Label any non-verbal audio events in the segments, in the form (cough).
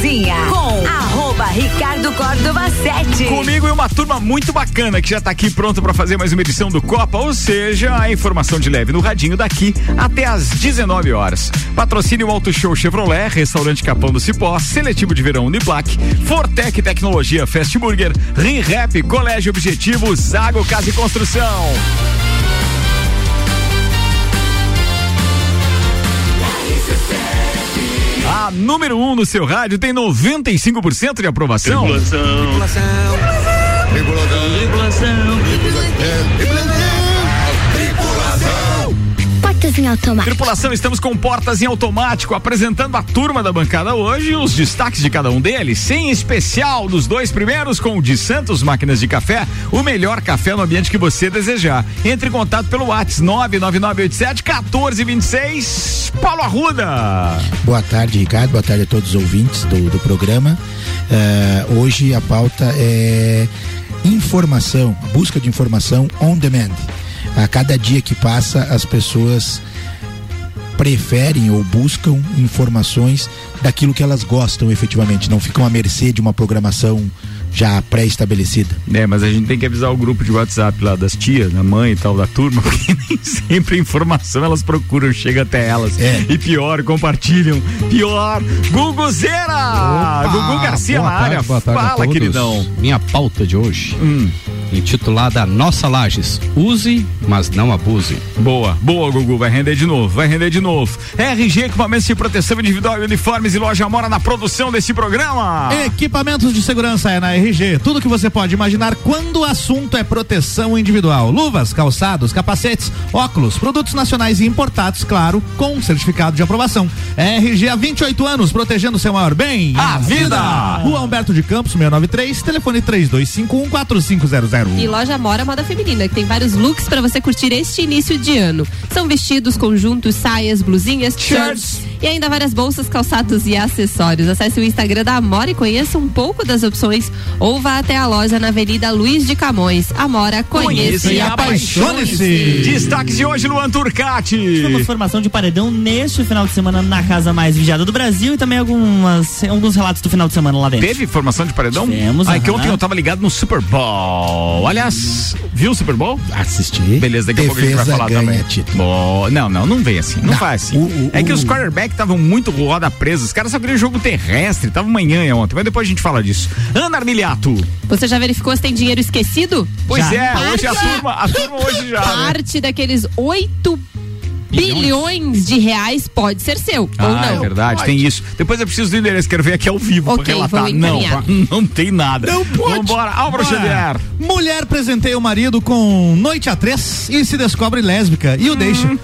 Cozinha com arroba Ricardo Córdova 7. Comigo e uma turma muito bacana que já tá aqui pronto para fazer mais uma edição do Copa, ou seja, a informação de leve no radinho daqui até às 19 horas. Patrocínio Auto Show Chevrolet, Restaurante Capão do Cipó, Seletivo de Verão Uniplac, Fortec Tecnologia Fast Burger, Rinrap, Colégio Objetivo, Zago Casa e Construção. A número 1 um no seu rádio tem 95% de aprovação. Tripulação. Tripulação. Tripulação. Portas em automático. Tripulação, estamos com portas em automático, apresentando a turma da bancada hoje, os destaques de cada um deles, em especial dos dois primeiros com o de Santos Máquinas de Café, o melhor café no ambiente que você desejar. Entre em contato pelo WhatsApp 99987 1426. Paulo Arruda. Boa tarde, Ricardo. Boa tarde a todos os ouvintes do, do programa. Uh, hoje a pauta é informação, busca de informação on demand. A cada dia que passa, as pessoas preferem ou buscam informações daquilo que elas gostam efetivamente, não ficam à mercê de uma programação já pré-estabelecida. É, mas a gente tem que avisar o grupo de WhatsApp lá das tias, da mãe e tal, da turma, (laughs) porque nem sempre a informação elas procuram, chega até elas. É. E pior, compartilham. Pior, Guguzeira! Gugu Garcia boa na tarde, área. boa tarde Fala, queridão. Minha pauta de hoje, Hum. Intitulada Nossa Lages. Use, mas não abuse. Boa, boa, Gugu. Vai render de novo, vai render de novo. RG, equipamentos de proteção individual e uniformes e loja mora na produção desse programa. Equipamentos de segurança é na RG. Tudo que você pode imaginar quando o assunto é proteção individual. Luvas, calçados, capacetes, óculos, produtos nacionais e importados, claro, com certificado de aprovação. RG há 28 anos, protegendo seu maior bem. A vida. Rua Humberto de Campos, 693, telefone 32514500. E loja Mora Moda Feminina, que tem vários looks para você curtir este início de ano. São vestidos, conjuntos, saias, blusinhas, shirts e ainda várias bolsas, calçados e acessórios. Acesse o Instagram da Amora e conheça um pouco das opções ou vá até a loja na Avenida Luiz de Camões. Amora, conheça e apaixone-se. Destaques de hoje, Luan Turcati. Tivemos formação de paredão neste final de semana na casa mais vigiada do Brasil e também algumas, alguns relatos do final de semana lá dentro. Teve formação de paredão? Tivemos, Ai, que aham. ontem eu tava ligado no Super Bowl. Aliás, viu o Super Bowl? Assisti. Beleza, daqui a pouco a gente vai Defesa falar também. título. Bom, não, não, não vem assim. Não, Não, faz assim. o- o- é que o- os quarterbacks estavam muito roda presos. Os caras só queriam jogo terrestre. Tava manhã ontem, mas depois a gente fala disso. Ana Armiliato. Você já verificou se tem dinheiro esquecido? Pois Já. é, hoje a Parte- turma, a turma hoje já. né? Parte daqueles 8 bilhões de reais pode ser seu, ou Ah, é não. verdade, tem isso. Depois eu preciso do endereço, quero ver aqui ao vivo Ok, pra relatar. Não, (laughs) não tem nada. Não pode. Vambora, Álvaro. Xavier. Mulher presenteia o marido com noite a três e se descobre lésbica e o deixa. (laughs)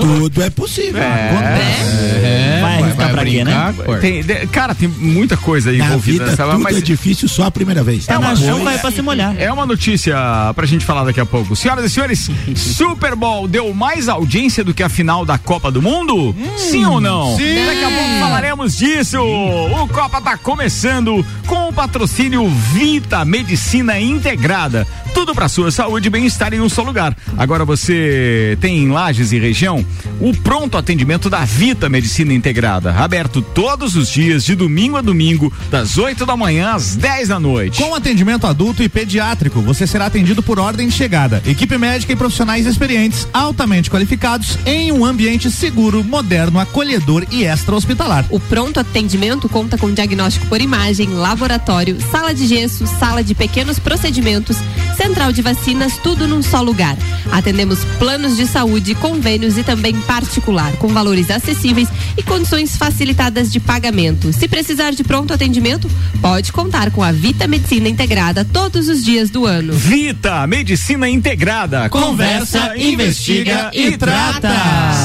Tudo é possível. Acontece. vai arriscar pra quê, né? brincar, Tem- de- cara, tem muita coisa aí Na envolvida vida nessa, tudo mas é difícil só a primeira vez. Tá na Depois- chuva é pra se molhar. É uma notícia pra gente falar daqui a pouco. Senhoras e senhores, (laughs) Super Bowl deu mais audiência do que a final da Copa do Mundo? sim ou não? sim. Daqui a pouco falaremos disso. O Copa tá começando com o patrocínio Vita Medicina Integrada. Tudo para sua saúde e bem-estar em um só lugar. Agora você tem em Lages e região o pronto atendimento da Vita Medicina Integrada, aberto todos os dias de domingo a domingo, das 8 da manhã às 10 da noite. Com atendimento adulto e pediátrico, você será atendido por ordem de chegada. Equipe médica e profissionais experientes, altamente qualificados, em um ambiente seguro, moderno, acolhedor e extra-hospitalar. O pronto atendimento conta com diagnóstico por imagem, laboratório, sala de gesso, sala de pequenos procedimentos, central de vacinas, tudo num só lugar. Atendemos planos de saúde, convênios e também particular, com valores acessíveis e condições facilitadas de pagamento. Se precisar de pronto atendimento, pode contar com a Vita Medicina Integrada todos os dias do ano. Vita Medicina Integrada. Conversa, investiga e trata.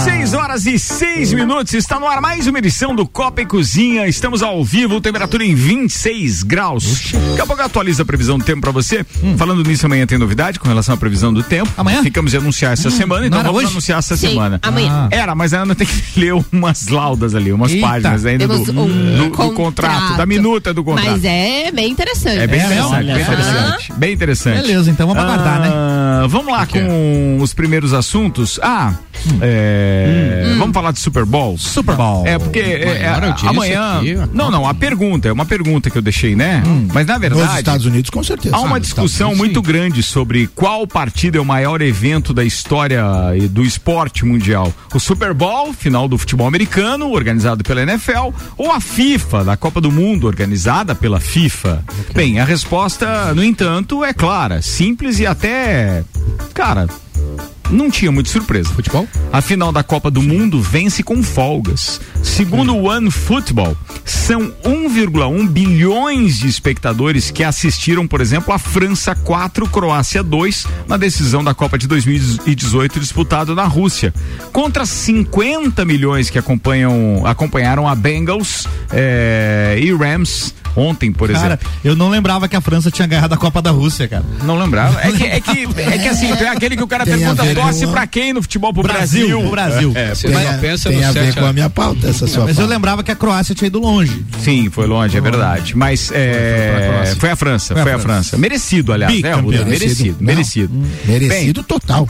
Seis horas e seis minutos. Está no ar mais uma edição do Copa e Cozinha. Estamos ao vivo, temperatura em 26 graus. Daqui a pouco eu atualizo a previsão do tempo pra você. Falando nisso, amanhã tem novidade com relação à previsão do tempo. Amanhã? Ficamos de anunciar essa semana, então vamos hoje? anunciar essa Sim, semana. amanhã. Era, mas a Ana tem que (laughs) ler umas laudas ali, umas Eita. páginas ainda do, um do- do contrato, da minuta do contrato. Mas é bem interessante. É bem É, interessante, bem interessante. Bem interessante. Beleza, então vamos aguardar, né? Ah, Vamos lá com os primeiros assuntos. Ah, É, Vamos falar de Super Bowl? Super Bowl. É, porque é, é, amanhã. aqui, não, não, a pergunta, é uma pergunta que eu deixei, né? Mas na Nos verdade. Estados Unidos, com certeza. Há uma nos discussão Estados muito grande sobre qual partido é o maior evento da história do esporte mundial. O Super Bowl, final do futebol americano, organizado pela NFL, ou a FIFA, da Copa do Mundo, organizada pela FIFA? Bem, a resposta, no entanto, é clara, simples e até. Cara. Não tinha muita surpresa. Futebol? A final da Copa do Mundo vence com folgas. Segundo o One Football, são 1,1 bilhões de espectadores que assistiram, por exemplo, a França 4, Croácia 2 na decisão da Copa de 2018 disputada na Rússia. Contra 50 milhões que acompanham, acompanharam a Bengals eh, e Rams ontem, por Cara, exemplo. eu não lembrava que a França tinha ganhado a Copa da Rússia, cara. Não lembrava. É que, é que, é que assim, (laughs) é aquele que o cara Tem pergunta, ver torce pra quem no futebol? Pro Brasil, Brasil. pro Brasil. É, Você Tem, a- pensa tem no a ver com a minha pauta, essa sua Mas eu lembrava que a Croácia tinha ido longe. Sim, foi longe, é verdade. Mas é, foi a França, foi a França. Merecido, aliás, né? Merecido, merecido. Merecido total.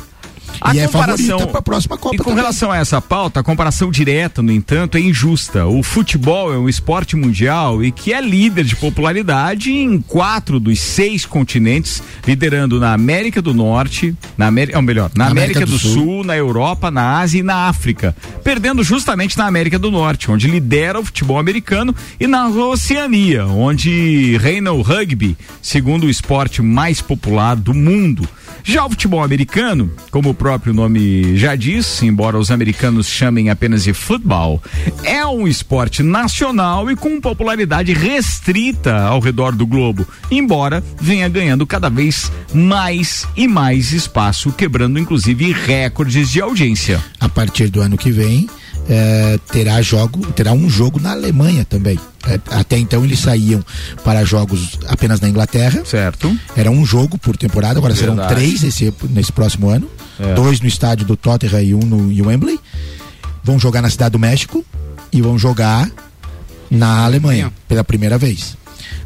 A e é comparação favorita para a próxima Copa E com também. relação a essa pauta, a comparação direta, no entanto, é injusta. O futebol é um esporte mundial e que é líder de popularidade em quatro dos seis continentes, liderando na América do Norte, na América, ou melhor, na, América, do, Sul. na Europa, na Ásia e na África, perdendo justamente na América do Norte, onde lidera o futebol americano, e na Oceania, onde reina o rugby, segundo o esporte mais popular do mundo. Já o futebol americano, como o próprio nome já diz, embora os americanos chamem apenas de futebol, é um esporte nacional e com popularidade restrita ao redor do globo, embora venha ganhando cada vez mais e mais espaço, quebrando inclusive recordes de audiência. A partir do ano que vem, eh, terá jogo, terá um jogo na Alemanha também. Eh, até então eles saíam para jogos apenas na Inglaterra. Certo? Era um jogo por temporada, agora serão Verdade. três esse, nesse próximo ano. É. Dois no estádio do Tottenham e um no em Wembley. Vão jogar na cidade do México e vão jogar na Alemanha pela primeira vez.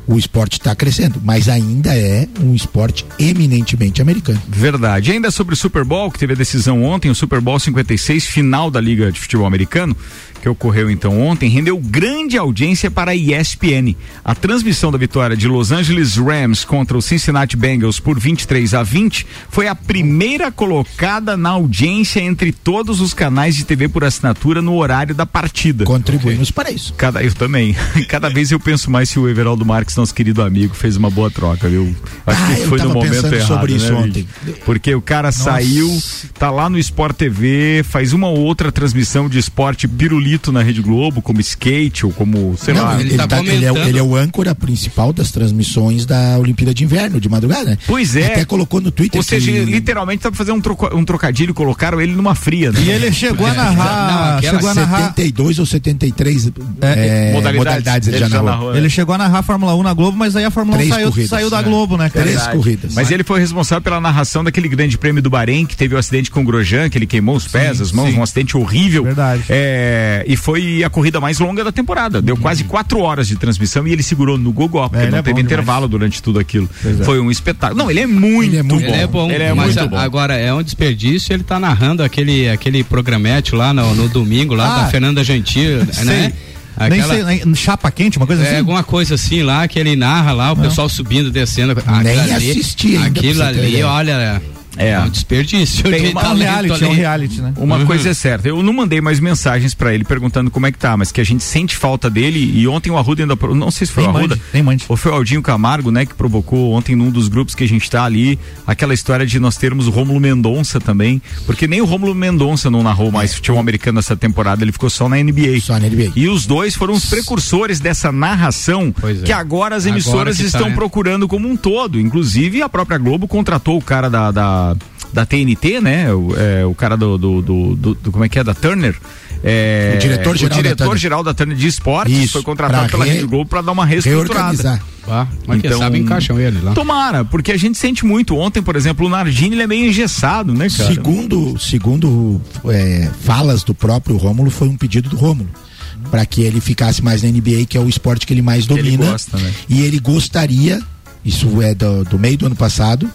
O esporte está crescendo, mas ainda é um esporte eminentemente americano. Verdade. E ainda sobre o Super Bowl, que teve a decisão ontem, o Super Bowl 56, final da Liga de Futebol Americano, que ocorreu então ontem, rendeu grande audiência para a ESPN. A transmissão da vitória de Los Angeles Rams contra o Cincinnati Bengals por 23 a 20 foi a primeira colocada na audiência entre todos os canais de TV por assinatura no horário da partida. Contribuímos para isso. Cada, eu também. (laughs) Cada vez eu penso mais se o Everaldo Marques, nosso querido amigo, fez uma boa troca, viu? Acho Ah, que foi no momento errado. sobre isso né, ontem. Porque o cara saiu, tá lá no Sport TV, faz uma ou outra transmissão de esporte pirulito na Rede Globo, como skate ou como, sei Não, lá. ele, ele tá tá- ele é, ele é o âncora principal das transmissões da Olimpíada de Inverno, de madrugada, né? Pois é. Até colocou no Twitter Ou seja, que- literalmente tá pra fazer um, troco- um trocadilho, colocaram ele numa fria, né? E ele chegou a narrar. Não, chegou a narrar. 72 ou 73 É, é, modalidades. modalidades, ele já narrou. narrou, é. Ele chegou a narrar a Fórmula 1 na Globo, mas aí a Fórmula 1 Três saiu, corridas, saiu da né? Globo, né, cara? Três Verdade. corridas. Mas ele foi responsável pela narração daquele grande prêmio do Bahrein, que teve o acidente com o Grosjean, que ele queimou os pés, as mãos, sim. um acidente horrível. Verdade. É, e foi a corrida mais longa da temporada. Deu quase quatro horas de transmissão e ele segurou no Gogó, porque ele não é teve intervalo durante tudo aquilo. É. Foi um espetáculo. Não, ele é muito, Ele é muito bom. Ele é bom, Ele é mas muito a- bom. agora é um desperdício ele tá narrando aquele, aquele programete lá no, no domingo, lá Ah, da Fernanda Gentil, Sei. Né? Nem Aquela- sei, chapa quente, uma coisa É assim? alguma coisa assim lá que ele narra lá, o pessoal subindo, descendo. Aquilo Nem ali- assisti ainda, Aquilo ali, olha, É. é um desperdício. Tem de uma- É um reality, é um ali. reality, né? Uma Uhum. coisa é certa, eu não mandei mais mensagens pra ele perguntando como é que tá, mas que a gente sente falta dele e ontem o Arruda ainda, não sei se foi Nem o Arruda, mande, nem mande. ou foi o Aldinho Camargo, né, que provocou ontem num dos grupos que a gente tá ali, aquela história de nós termos o Rômulo Mendonça também, porque nem o Rômulo Mendonça não narrou mais futebol americano essa temporada, ele ficou só na NBA. Só na NBA. E os dois foram os precursores dessa narração é. que agora as Agora emissoras que tá, estão né? procurando como um todo. Inclusive a própria Globo contratou o cara da, da, da TNT, né? O, é, o cara do, do, do- do- do- Como é que é? Da Turner. É, O diretor-geral da diretor Turner. geral da Turner de esportes Isso, foi contratado pela re- Rede Globo para dar uma reestruturada. Reorganizar. Ah, mas quem Então- sabe encaixam ele lá. Tomara, porque a gente sente muito. Ontem, por exemplo, o Nardini ele é meio engessado, né, cara? Segundo, segundo é, falas do próprio Rômulo, foi um pedido do Rômulo. Para que ele ficasse mais na NBA, que é o esporte que ele mais Que ele domina. gosta, né? E ele gostaria, isso é do, do meio do ano passado,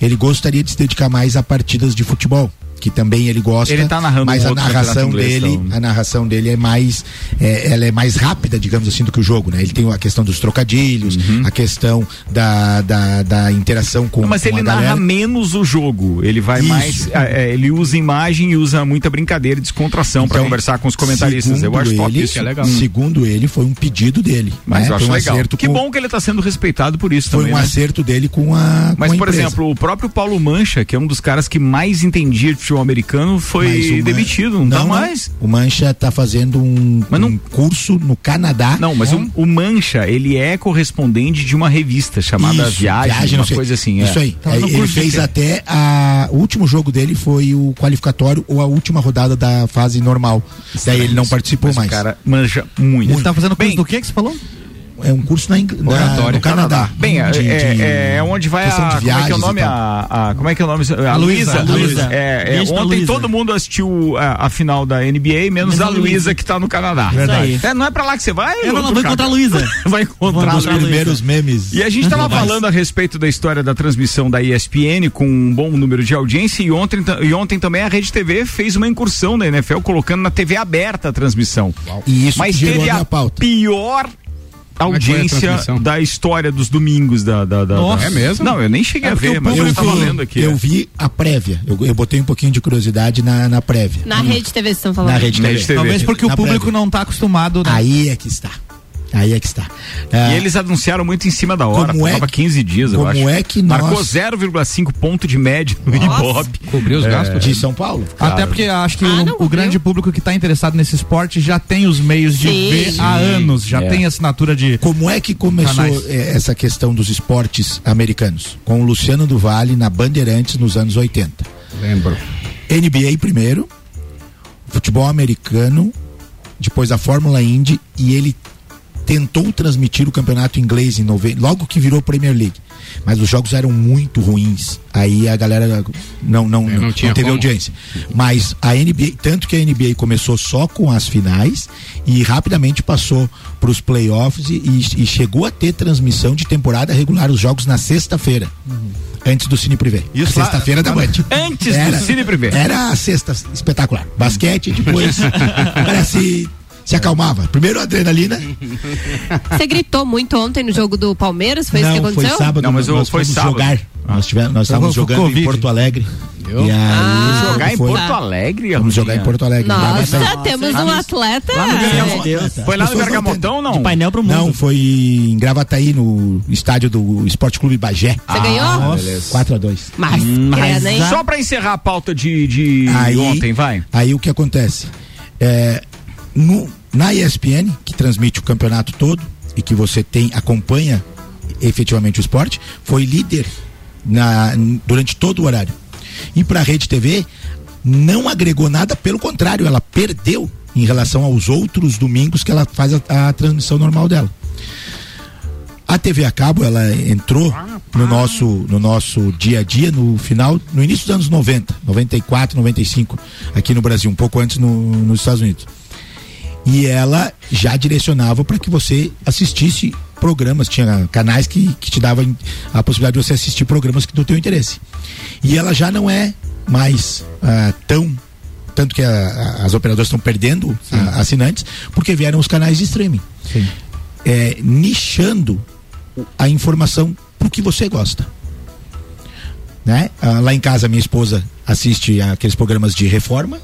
ele gostaria de se dedicar mais a partidas de futebol. Que também ele gosta. Ele tá narrando mas um a narração inglês, dele, então. a narração dele é mais, é, ela é mais rápida, digamos assim, do que o jogo, né? Ele tem a questão dos trocadilhos, a questão da, da, da interação com, Uhum. Não, mas com ele narra menos o jogo. Ele vai Isso. mais. é, é, ele usa imagem e usa muita brincadeira e descontração pra Então, conversar com os comentaristas. Eu acho top ele, isso. que é legal. Segundo ele, foi um pedido dele. Mas né? eu acho Foi um legal. Que com- bom que ele tá sendo respeitado por isso Foi também. um né? acerto dele com a. Mas, com a por exemplo, o próprio Paulo Mancha, que é um dos caras que mais entendia de futebol americano, foi demitido. Não, tá mais. O Mancha tá fazendo um, Mas não- um curso no Canadá. Não, mas o, o Mancha, ele é correspondente de uma revista chamada Isso, Viagem, não uma coisa assim. é. Isso aí. Tava Aí no ele fez até a. O último jogo dele foi o qualificatório ou a última rodada da fase normal. Daí ele não participou Mas mais. O cara manja muito. Ele tá fazendo curso Bem, do que que você falou? É um curso na, na- no Canadá. Bem, é, De- é- de é onde vai a. Como é que é o nome? A, a- como é que é o nome? A, Luísa. É, é, ontem todo mundo assistiu a, a final da NBA, menos Menos a Luísa que tá no Canadá. Verdade. É, não é pra lá que você vai? Eu não vou encontrar a Luísa. (laughs) Vai Vou encontrar Os primeiros memes. E a gente estava globais. falando a respeito da história da transmissão da ESPN com um bom número de audiência e ontem, e ontem também a Rede TV fez uma incursão da NFL colocando na TV aberta a transmissão. E isso Mas que gerou teve a a pior É audiência transmissão? da história dos domingos da, da, da- Nossa. da- É mesmo? Não, eu nem cheguei É a ver, mas eu estava lendo aqui. eu é. vi a prévia. Eu, eu botei um pouquinho de curiosidade na, na prévia. Na rede TV vocês estão falando. Na rede Na TV. Rede TV. Talvez porque Na o público prévia. não tá acostumado, né? Aí é que está. Aí é que está. Ah, E eles anunciaram muito em cima da hora, Como é faltava que- 15 dias, eu como acho. é que nós- Marcou 0,5 ponto de média no Ibope. Cobriu os gastos? de São Paulo. Até porque acho que Ah, o, não, o grande público que está interessado nesse esporte já tem os meios de Sim. ver há anos, já É. tem assinatura de. Como é que começou Canais. eh, essa questão dos esportes americanos? Com o Luciano do Vale na Bandeirantes nos anos 80. Lembro. NBA primeiro, futebol americano, depois a Fórmula Indy e ele tentou transmitir o campeonato inglês em nove... logo que virou Premier League. Mas os jogos eram muito ruins. Aí a galera não não, É, não não, tinha teve como. audiência. Mas a NBA, tanto que a NBA começou só com as finais e rapidamente passou para os playoffs e, e- e chegou a ter transmissão de temporada regular os jogos na sexta-feira. Antes do Cine Privé. Isso Sexta-feira da Band. Antes do Cine Privé. Era a sexta espetacular. Basquete, depois (laughs) parece se acalmava. Primeiro a adrenalina. Você gritou muito ontem no jogo do Palmeiras? Foi isso que não, foi aconteceu? sábado. Não, mas nós foi fomos sábado. jogar. Nós, tivemos, nós estávamos jogando em Covid. Porto Alegre. Eu? E aí, Ah, Jogar em foi- Porto Alegre, Vamos jogar em Porto Alegre. Nossa, Gravataí. temos um atleta. Meu Deus. Foi lá no não Bergamotão, não? De painel pro mundo. Não, foi em Gravataí, no estádio do Esporte Clube Bagé. Você ganhou? 4 a 2 Mas, Mas grana, hein? a- Só pra encerrar a pauta de, de Aí- ontem, vai. Aí o que acontece? É, no- na ESPN, que transmite o campeonato todo e que você tem, acompanha efetivamente o esporte, foi líder na, durante todo o horário. E para a Rede TV, não agregou nada, pelo contrário, ela perdeu em relação aos outros domingos que ela faz a, a transmissão normal dela. A TV a cabo, ela entrou no nosso, no nosso dia a dia no final, no início dos anos 90, 94, 95, aqui no Brasil, um pouco antes no- nos Estados Unidos. E ela já direcionava para que você assistisse programas, tinha canais que, que te davam a possibilidade de você assistir programas que do teu interesse. E ela já não é mais ah, tão tanto que a- a- as operadoras estão perdendo ah, assinantes porque vieram os canais de streaming é, nichando a informação pro que você gosta. Né? Ah, lá em casa, minha esposa assiste aqueles programas de reforma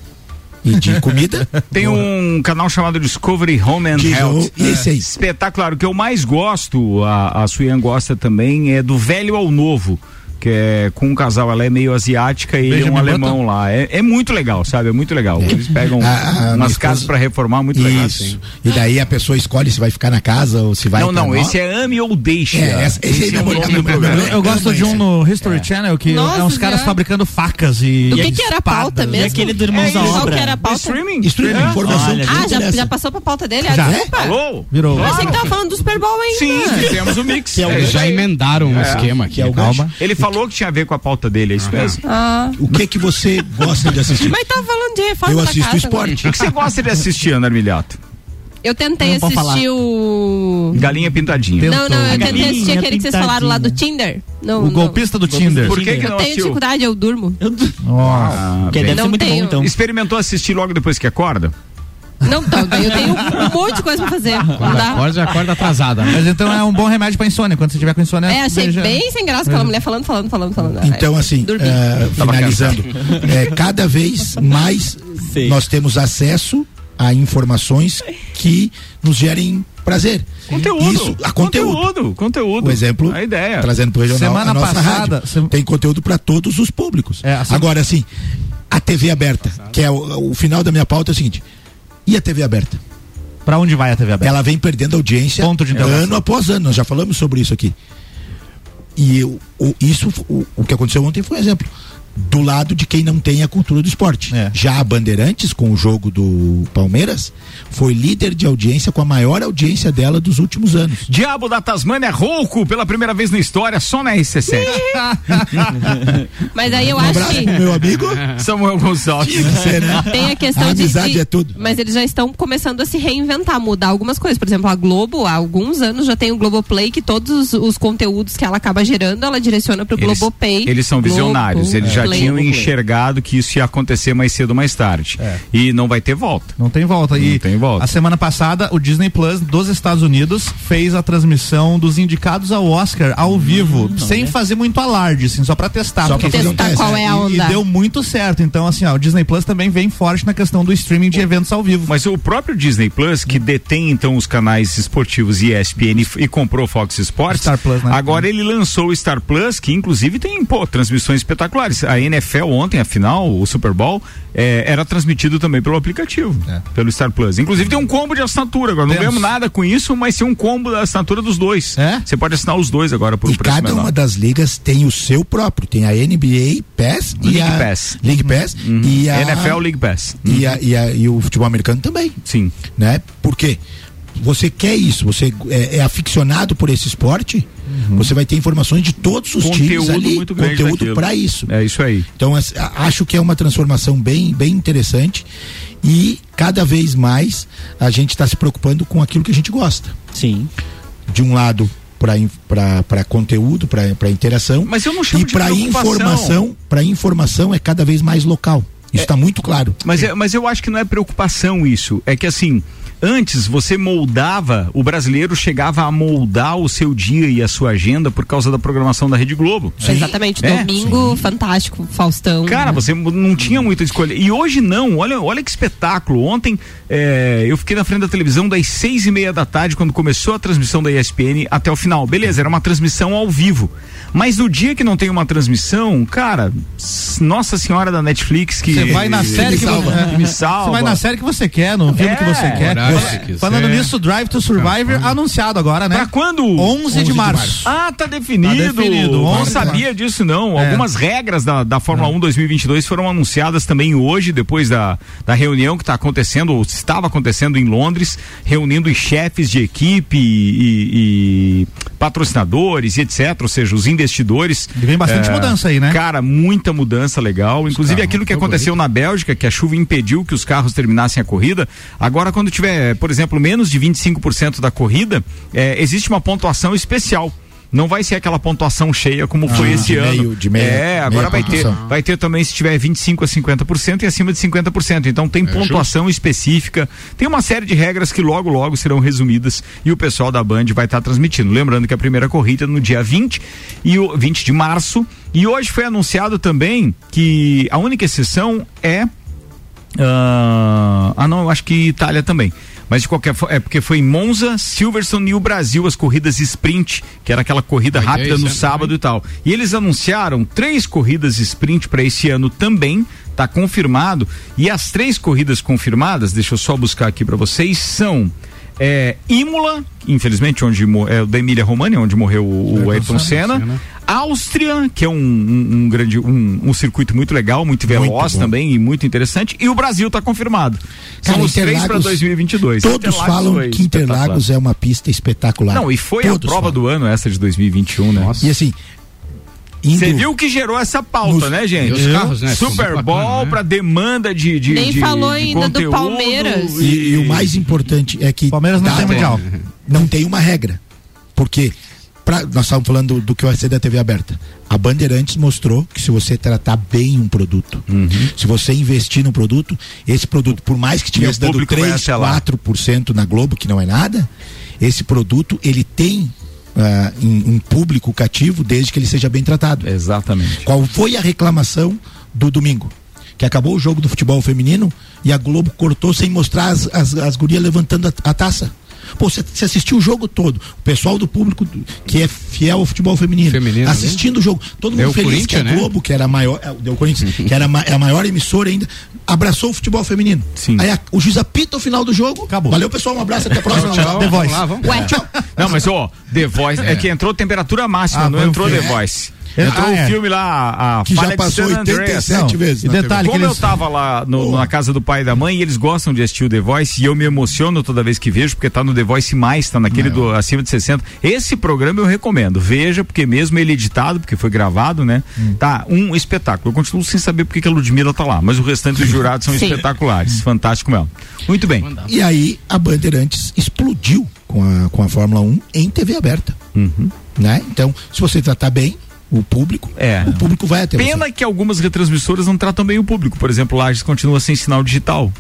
e de comida. (laughs) Tem um canal chamado Discovery Home and De- Health. esse aí. Espetacular. O que eu mais gosto, a, a Suyan gosta também, é do velho ao novo. Que é com um casal, ela é meio asiática e é um alemão lá. É, é muito legal, sabe? É muito legal. Eles pegam A- a umas esposa- casas pra reformar, muito legal. Isso. E daí a pessoa escolhe se vai ficar na casa ou se vai Não, não, esse é ame ou deixa. É, essa- esse aí é o nome é do o programa. mesmo. Eu gosto de um no History Channel que Nossa é uns caras fabricando facas e. Do que que era a pauta mesmo? E aquele do Irmãos É da Obra. que era a pauta? Streaming? Streaming, É. informação Ah, já, já passou pra pauta dele? Já. Ah. Alô? Virou. Eu pensei que tava falando do Super Bowl ainda. Sim, fizemos o mix. Que é o É Eles isso já emendaram um esquema aqui. é o Calma. Ele falou que tinha a ver com a pauta dele, é isso mesmo? Ah, O que que você gosta de assistir? mas tava falando de reforma Eu da assisto casa esporte. O que você gosta de assistir, Ana Armilhato? Eu tentei assistir o. Galinha pintadinha. Não, não, eu tentei Galinha assistir aquele que vocês falaram lá do Tinder. Não, O não. golpista do Tinder. Por que, que Eu não tenho assistiu? dificuldade, eu durmo. Nossa. Ah, deve ser muito bom, tenho. então. Experimentou assistir logo depois que acorda? Não, tá, daí eu tenho um monte de coisa pra fazer. Não dá. Acorda, acorda atrasada? Mas então é um bom remédio pra insônia. Quando você tiver com insônia. É, achei beija- bem sem graça aquela mulher falando, falando, falando, falando. Então, Ai, assim, dormi. eh, finalizando, eh, cada vez mais Sim. nós temos acesso a informações que nos gerem prazer. Conteúdo. Isso, a conteúdo. Conteúdo. Conteúdo. O exemplo, A ideia. trazendo para o regional, Semana a nossa passada, rádio, sem- tem conteúdo para todos os públicos. É, assim- Agora, assim, a TV aberta, que é o, o final da minha pauta, é o seguinte, e a TV aberta? Pra onde vai a TV aberta? Ela vem perdendo audiência ano após ano, nós já falamos sobre isso aqui. E eu- o, isso, o, o que aconteceu ontem foi um exemplo. Do lado de quem não tem a cultura do esporte. É. Já a Bandeirantes, com o jogo do Palmeiras, foi líder de audiência com a maior audiência dela dos últimos anos. Diabo da Tasmânia rouco pela primeira vez na história, só na RC7. (laughs) Mas aí eu Um acho que meu amigo. Samuel Gonçalves. Você, né? tem a questão A de- amizade de, é tudo. Mas eles já estão começando a se reinventar, mudar algumas coisas. Por exemplo, a Globo, há alguns anos já tem o Globoplay, que todos os, os conteúdos que ela acaba gerando, ela direciona pro Eles, Globopay. eles são visionários, Globo, eles já Play. tinham enxergado que isso ia acontecer mais cedo ou mais tarde. É. E não vai ter volta. Não tem volta. E Não tem volta. a semana passada, o Disney Plus dos Estados Unidos fez a transmissão dos indicados ao Oscar ao vivo, sem fazer muito alarde, assim, só pra testar. Só pra fazer um Testar teste. qual é a E- onda. E deu muito certo. Então, assim, ó, o Disney Plus também vem forte na questão do streaming de eventos ao vivo. Mas o próprio Disney Plus, que detém então os canais esportivos e ESPN e, e comprou Fox Sports, Star Plus, né? agora ele lançou o Star Plus, que inclusive tem pô, transmissões espetaculares. A NFL ontem, a final, o Super Bowl, é, era transmitido também pelo aplicativo, É. pelo Star Plus. Inclusive tem um combo de assinatura agora. Não Temos. ganhamos nada com isso, mas tem um combo da assinatura dos dois. É? Você pode assinar os dois agora por um E preço cada menor. uma das ligas tem o seu próprio. Tem a NBA Pass League e a Pass. League Pass e a NFL League Pass. e, a, e, a- e o futebol americano também, Sim. né? Por quê? Você quer isso, você é, é aficionado por esse esporte, você vai ter informações de todos os times Conteúdo ali, muito grande conteúdo para isso. É isso aí. Então acho que é uma transformação bem, bem interessante e cada vez mais a gente está se preocupando com aquilo que a gente gosta. Sim. De um lado para conteúdo, para interação Mas eu não chamo e de para informação, para informação é cada vez mais local. Isso está muito claro. Mas, é- mas eu acho que não é preocupação isso. É que assim, antes você moldava, o brasileiro chegava a moldar o seu dia e a sua agenda por causa da programação da Rede Globo. Exatamente, É, domingo, fantástico, Faustão. Cara, você não tinha muita escolha. E hoje não, olha, olha que espetáculo. Ontem é, eu fiquei na frente da televisão das seis e meia da tarde, quando começou a transmissão da ESPN, até o final. Beleza, era uma transmissão ao vivo. Mas no dia que não tem uma transmissão, cara, Nossa Senhora da Netflix que. Você vai na série que, salva. você, que me salva. Você vai na série que você quer, no filme É, que você quer. horário Você- que quiser. Falando nisso, Drive to Survivor anunciado agora, né? Pra quando? 11, de de março. Ah, tá definido. Tá definido, Não sabia disso, não. É. Algumas regras da, da Fórmula 1 2022 foram anunciadas também hoje, depois da, da reunião que está acontecendo, ou estava acontecendo em Londres, reunindo os chefes de equipe e, e patrocinadores e etc. Ou seja, os investidores. E vem bastante mudança aí, né? Cara, muita mudança legal. Inclusive aquilo que aconteceu na Bélgica, que a chuva impediu que os carros terminassem a corrida. Agora, quando tiver, por exemplo, menos de 25% da corrida, eh, existe uma pontuação especial. Não vai ser aquela pontuação cheia como foi Ah, esse de ano. meio- de meia- é, agora vai ter, pontuação. vai ter também se tiver 25 a 50% e acima de 50%. Então tem pontuação específica. Tem uma série de regras que logo logo serão resumidas e o pessoal da Band vai estar transmitindo. Lembrando que a primeira corrida é no dia 20 e o 20 de março e hoje foi anunciado também que a única exceção é ah, ah, não, eu acho que Itália também. Mas de qualquer forma, é porque foi em Monza, Silverstone e o Brasil as corridas sprint, que era aquela corrida Vai ter rápida no sábado e tal. E eles anunciaram três corridas sprint para esse ano também, tá confirmado. E as três corridas confirmadas, deixa eu só buscar aqui para vocês, são é, Imola, infelizmente, onde é da Emília Romagna, onde morreu o, o Ayrton Senna. Senna. Áustria, que é um, um- um grande um, um circuito muito legal, muito veloz bom. também e muito interessante. E o Brasil está confirmado. São Cara, os três para Interlagos, 2022. Todos Interlagos falam que Interlagos é uma pista espetacular. Não, e foi Todos a prova falam. do ano essa de 2021, né? E assim, Você viu que gerou essa pauta, Nos- né, gente? Os carros, né? São Super muito Bowl né? pra demanda de, de Nem de- falou de ainda do Palmeiras. E, e o mais importante é que Palmeiras não dá- tem mundial. não tem uma regra. Porque pra- nós estávamos falando do, do que vai ser da TV aberta. A Bandeirantes mostrou que se você tratar bem um produto, Uhum. se você investir no produto, esse produto, por mais que estivesse dando público vai 3, até lá. 4% na Globo, que não é nada, esse produto ele tem ah, um, um público cativo desde que ele seja bem tratado. Exatamente. Qual foi a reclamação do domingo? Que acabou o jogo do futebol feminino e a Globo cortou sem mostrar as, as, as gurias levantando a, a taça. Pô, você assistiu o jogo todo. O pessoal do público do- que é fiel ao futebol feminino, Feminino, assistindo o jogo. Todo mundo Deu feliz que a Corinthians, né? Globo, que era a maior, é, deu Corinthians, (laughs) que era a, é a maior emissora ainda, abraçou o futebol feminino. Sim. Aí a- o juiz apita o final do jogo. Acabou. Valeu, pessoal. Um abraço. Até a próxima. Tchau, The vamos Voice. lá, vamos. Ué, Não, mas ó, The Voice é que entrou temperatura máxima, Ah, não entrou filme. The Voice. É. Entrou Ah, o é. filme lá, a Que Falha já de passou San Andreas. 87 Não. vezes. E detalhe- Como que eu eles- tava lá no- Oh. na casa do pai e da mãe, e eles gostam de assistir o The Voice, e eu me emociono toda vez que vejo, porque tá no The Voice mais, tá naquele do acima de 60. Esse programa eu recomendo. Veja, porque mesmo ele editado, porque foi gravado, né? Hum. Tá um espetáculo. Eu continuo sem saber porque que a Ludmilla tá lá, mas o restante dos jurados são (laughs) Sim. espetaculares. Fantástico mesmo. Muito bem. E aí a Bandeirantes explodiu com a, com a Fórmula 1 em TV aberta. Uhum. Né? Então, se você tratar bem o público, É. o público vai até Pena que algumas retransmissoras não tratam bem o público. Por exemplo, Lages continua sem sinal digital.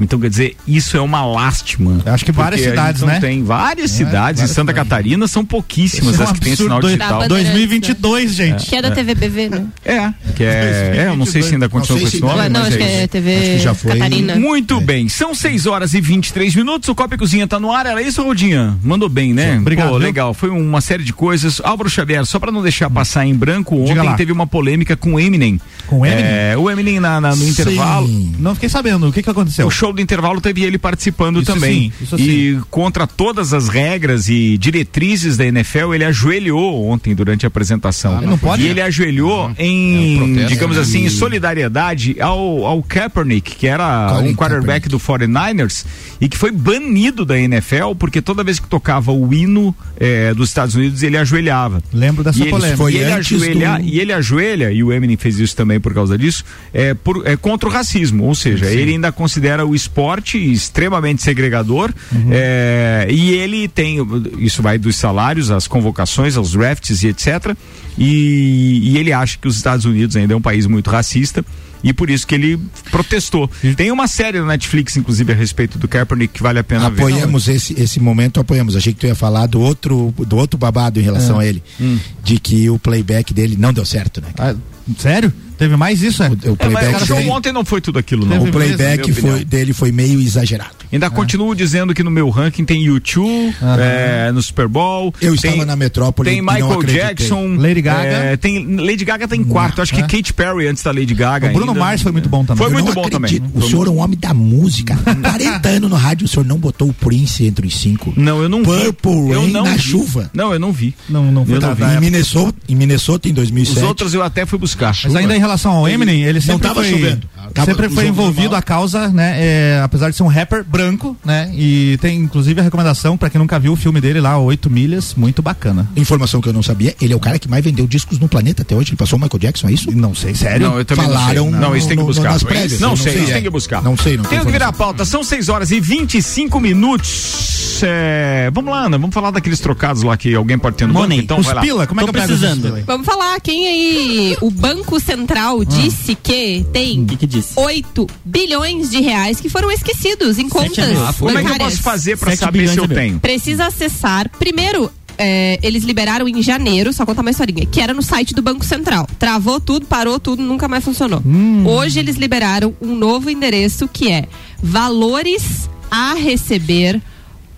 Então, quer dizer, isso é uma lástima. Acho que várias cidades, né? Tem várias É, cidades. Em várias Santa cidades. Catarina são pouquíssimas é um as que têm sinal digital. Tá, 2022, gente. que é da TV BV, né? É, que é, é, eu não sei se ainda continua com se esse nome, não, mas acho que é é isso. TV Acho que já foi. Catarina. Muito bem, são 6 horas e 23 minutos. O Copa e Cozinha tá no ar. Era isso, Rodinha? Mandou bem, né? Obrigado, Pô, legal. Foi uma série de coisas. Álvaro Xavier, só pra não deixar passar em branco, ontem teve uma polêmica com o Eminem. Com o Eminem? É, o Eminem na, na- no intervalo. Sim. Não fiquei sabendo. O que que aconteceu? O show do intervalo teve ele participando Isso também. sim, isso e contra todas as regras e diretrizes da NFL, ele ajoelhou ontem durante a apresentação. Ah, não pode? E ele ajoelhou em, É um protesto, digamos né? assim, em solidariedade ao, ao Kaepernick, que era Colin um quarterback do 49ers e que foi banido da NFL porque toda vez que tocava o hino eh, dos Estados Unidos ele ajoelhava. Lembro dessa E ele, polêmica. foi e ele ajoelha, do- e ele ajoelha, e o Eminem fez isso também por causa disso, é, por, é contra o racismo. Ou seja, ele ainda considera o esporte extremamente segregador Uhum. é, e ele tem. Isso vai dos salários, às convocações, aos drafts e etc. E, e ele acha que os Estados Unidos ainda é um país muito racista. E por isso que ele protestou. Tem uma série na Netflix, inclusive, a respeito do Kaepernick que vale a pena ver. Apoiamos esse, esse momento, apoiamos. Achei que tu ia falar do outro, do outro babado em relação a ele. Hum. De que o playback dele não deu certo, né? Ah, sério? Teve mais isso, é? O, o É, mas playback, o show dele, ontem não foi tudo aquilo, não. Teve o playback mesmo, foi, dele foi meio exagerado. Ainda continuo dizendo que no meu ranking tem U2 é, no Super Bowl. Eu tem, estava na metrópole Tem não Michael. Jackson. Lady Gaga. é, tem, Lady Gaga tem quarto. Acho que é. Katy Perry antes da Lady Gaga. O Bruno ainda. Mars foi muito bom também. Foi Eu muito bom acredito. também. O senhor é um homem da música. (laughs) 40 anos no rádio, o senhor não botou o Prince entre os cinco. Não, eu não Purple vi. Eu Rain não na vi. chuva. Não, eu não vi. Não, não foi Eu da- não vi. da Em. Minnesota, em Minnesota em 2007. Os outros eu até fui buscar. Mas ainda em relação ao Eminem, ele sempre tava foi, chovendo. Sempre foi envolvido a causa, né? é, apesar de ser um rapper branco, né? E tem inclusive a recomendação pra quem nunca viu o filme dele lá, Oito Milhas, muito bacana. Informação que eu não sabia, ele é o cara que mais vendeu discos no planeta até hoje. Ele passou o Michael Jackson, é isso? Não sei, sério? Não, eu também Falaram não sei. Não, isso tem que no- buscar. prévias, não, eu não sei, sei, isso é. tem que buscar. Não sei, não Tenho que virar a pauta. São 6 horas e 25 minutos. É, vamos lá, Ana, vamos falar daqueles trocados lá que alguém pode ter no Money. banco. Então Os vai lá. pila, como é Tô que eu pego esses precisando. Vamos falar, quem aí, o Banco Central disse que tem que que disse? 8 bilhões de reais que foram esquecidos em contas Ah. Como é que eu bancárias. posso fazer pra Sete saber se eu de tenho? Precisa acessar. Primeiro, é, eles liberaram em janeiro, só contar uma historinha, que era no site do Banco Central. Travou tudo, parou tudo, nunca mais funcionou. Hoje eles liberaram um novo endereço que é valores a receber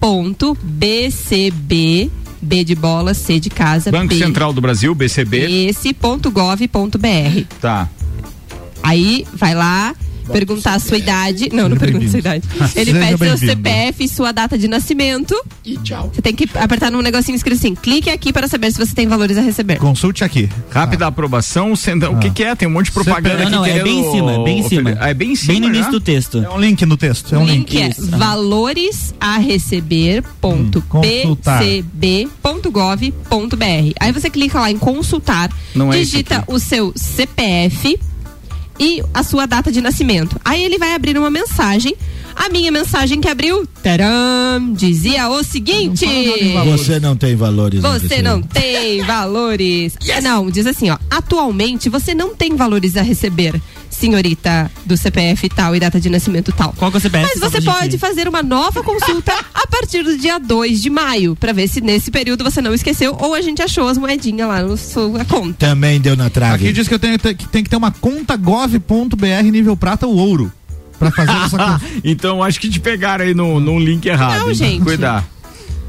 ponto BCB B de bola, C de casa, Banco B, Central do Brasil, BCB. esse ponto gov ponto br. Tá. Aí vai lá perguntar a sua idade. Não, não pergunta a sua idade. Ele Seja pede seu. CPF e sua data de nascimento. E tchau. Você tem que apertar num negocinho escrito assim: clique aqui para saber se você tem valores a receber. Consulte aqui. Rápida aprovação, senda- o que que é? Tem um monte de propaganda Não, aqui não, é bem em cima, é bem em cima. Ah, é bem em cima, Bem no início já? do texto. É um link no texto. É um link. link é valores a receber ponto consultar. pcb.gov.br. Aí você clica lá em consultar, Não é digita aqui. o seu CPF e a sua data de nascimento. Aí ele vai abrir uma mensagem. A minha mensagem que abriu, taram, dizia o seguinte: Você não tem valores. a você não tem valores. (laughs) Não, diz assim, ó. Atualmente você não tem valores a receber, senhorita do CPF tal e data de nascimento tal. Qual que é o CPF? Mas você pode fazer uma nova consulta (laughs) a partir do dia 2 de maio, pra ver se nesse período você não esqueceu ou a gente achou as moedinhas lá na sua conta. Também deu na trave. Aqui diz que eu tenho que tem que ter uma conta gov.br nível prata ou ouro. Pra fazer (laughs) essa conta. então acho que te pegaram aí no, no link errado. Não, hein? gente. Cuidar.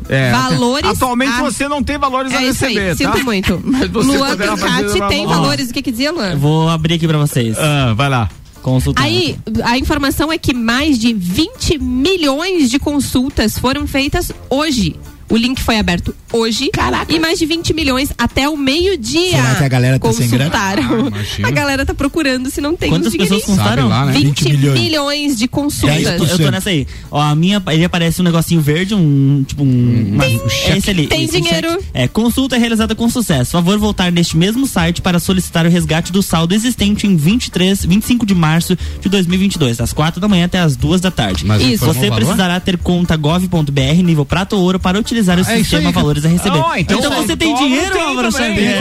É, Valores Atualmente a- você não tem valores a É isso aí, receber, tá? sinto muito. (laughs) Luan uma tem valores. O que que dizia, Luan? Eu vou abrir aqui pra vocês. Ah, vai lá. Consultar. Aí, a informação é que mais de 20 milhões de consultas foram feitas hoje. O link foi aberto hoje. Caraca. E mais de 20 milhões até o meio-dia. Será que a galera tá sem grana? consultaram. Ah, a galera tá procurando se não tem Quantas uns pessoas consultaram? Lá, né? 20 20 milhões. milhões. de consultas. 10%. Eu tô nessa aí. Ó, a minha, ele aparece um negocinho verde, um, tipo um, uma- esse ali. Tem um dinheiro. cheque. É, consulta realizada com sucesso. Favor voltar neste mesmo site para solicitar o resgate do saldo existente em 23, 25 de março de 2022, das 4 da manhã até as 2 da tarde. Mas Isso. Você precisará ter conta gov.br nível prata ou ouro para utilizar o É sistema valores a receber. Ah, então então, você tem dinheiro, Álvaro. Xavier.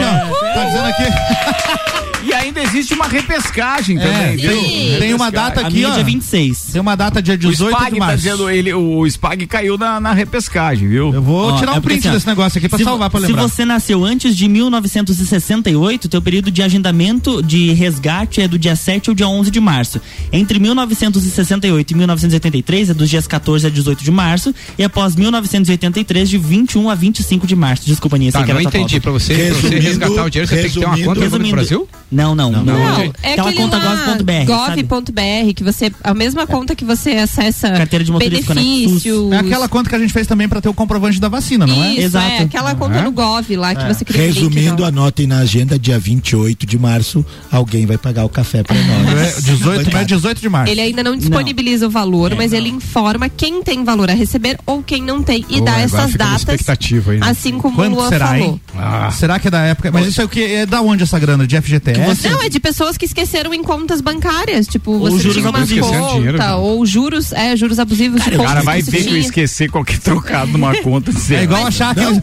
Tá dizendo aqui. (laughs) E ainda existe uma repescagem É, também, viu? tem, tem uma data aqui, é ó. dia 26. Tem uma data dia O 18 Spag de tá março. dizendo, ele, o Spag caiu na, na repescagem, viu? Eu vou Ó, tirar um é print assim, desse negócio aqui pra se, salvar pra se lembrar. você nasceu antes de 1968, teu período de agendamento de resgate é do dia 7 ao dia 11 de março. Entre 1968 e 1983 é dos dias 14 a 18 de março e após 1983 de 21 a 25 de março. Desculpa, Aninha, Tá, sei que não entendi. Pra você, pra você resgatar o dinheiro, você tem que ter uma resumindo- conta no do Resumindo. Brasil? Não, não, não. Não, é Aquela conta gov.br. gov.br, que você, a mesma conta que você acessa Carteira de motorista benefícios. É aquela conta que a gente fez também pra ter o comprovante da vacina, não é? Isso, Exato. é aquela conta É? no Gov lá que você cria link, Resumindo, não. anotem na agenda, dia 28 de março, alguém vai pagar o café pra nós. É, 18, não é 18 de março. Ele ainda não disponibiliza o valor, mas ele informa quem tem valor a receber ou quem não tem e Pô, dá essas datas, expectativa aí, né? assim como o Quanto Luan será, falou. hein? Será que é da época? Mas isso é o que? É da onde essa grana? De FGTS? Não, é de pessoas que esqueceram em contas bancárias, tipo, Ou você juros tinha uma conta, dinheiro, né? ou juros, é, juros abusivos de O cara vai você ver que eu esqueci qualquer trocado numa conta de É igual achar aquele,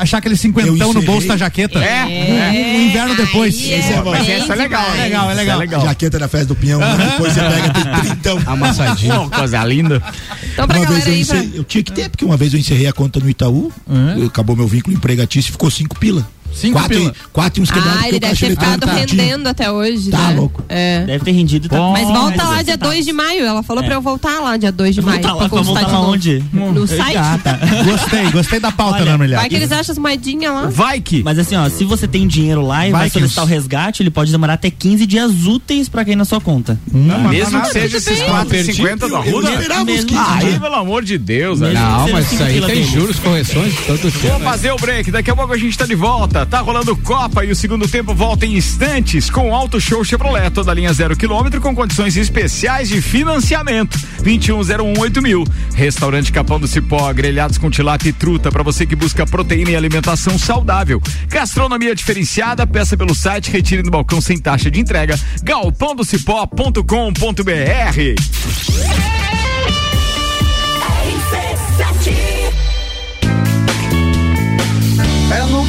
achar aquele cinquentão no bolso da jaqueta. É, Um inverno depois. Aí Esse é. Mas essa é legal, é legal, é legal. A jaqueta da festa do pinhão, depois você pega tem trintão. Amassadinho. Coisa linda. Então, pra Uma vez galera aí, eu tinha que ter, porque uma vez eu encerrei a conta no Itaú, acabou meu vínculo empregatício e ficou cinco pila. Cinco quatro, pila. E, quatro e uns quebrados Ah, ele deve ter ficado tinha. rendendo até hoje, Tá né? louco. É. Deve ter rendido. Tá Mas volta lá dia 2 de maio. Ela falou É. pra eu voltar lá dia 2 de maio. Voltar lá, pra voltar de lá novo. onde? No site. Ah, tá. Gostei, gostei da pauta, Olha, Ana Milhar. Vai que eles acham as moedinhas lá. Vai que. Mas assim, ó, se você tem dinheiro lá e vai, Vikings. solicitar o resgate, ele pode demorar até 15 dias úteis pra cair na sua conta. Mesmo que seja esses Eu 4,50 do Eu Arruda. esperava os Mesmo 15 Aí, dias. pelo amor de Deus. Não, mas isso aí tem juros, correções, todo Vamos tempo. fazer o break, daqui a pouco a gente tá de volta. Tá rolando Copa e o segundo tempo volta em instantes com Auto Show Chevrolet, toda linha zero quilômetro com condições especiais de financiamento. 21018000. Restaurante Capão do Cipó, grelhados com tilápia e truta para você que busca proteína e alimentação saudável. Gastronomia diferenciada, peça pelo site, retire no balcão sem taxa de entrega. É no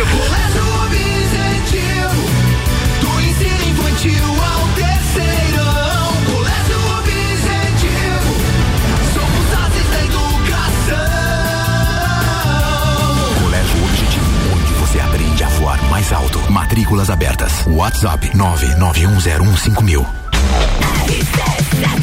Colégio Objetivo, do ensino infantil ao terceirão. Colégio Objetivo, somos ases da educação. Colégio Objetivo, onde você aprende a voar mais alto. Matrículas abertas. WhatsApp 991015000.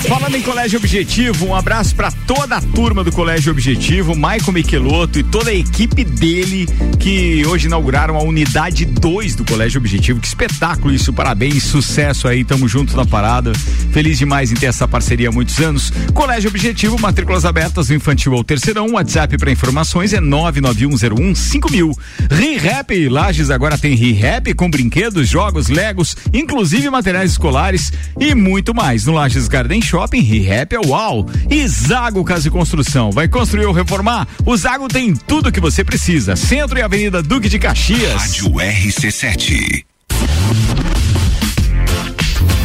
Falando em Colégio Objetivo, um abraço para toda a turma do Colégio Objetivo, Maicon Michelotto e toda a equipe dele que hoje inauguraram a unidade 2 do Colégio Objetivo. Que espetáculo isso, parabéns, sucesso aí, tamo junto na parada. Feliz demais em ter essa parceria há muitos anos. Colégio Objetivo, matrículas abertas do infantil ao terceirão. WhatsApp para informações é 991015000. ReHap, Lages agora tem ReHap com brinquedos, jogos, legos, inclusive materiais escolares e muito mais. No Lages Garden Shopping, ReHap é uau. E Zago Casa e Construção. Vai construir ou reformar? O Zago tem tudo que você precisa. Centro e Avenida Duque de Caxias. Rádio RC7.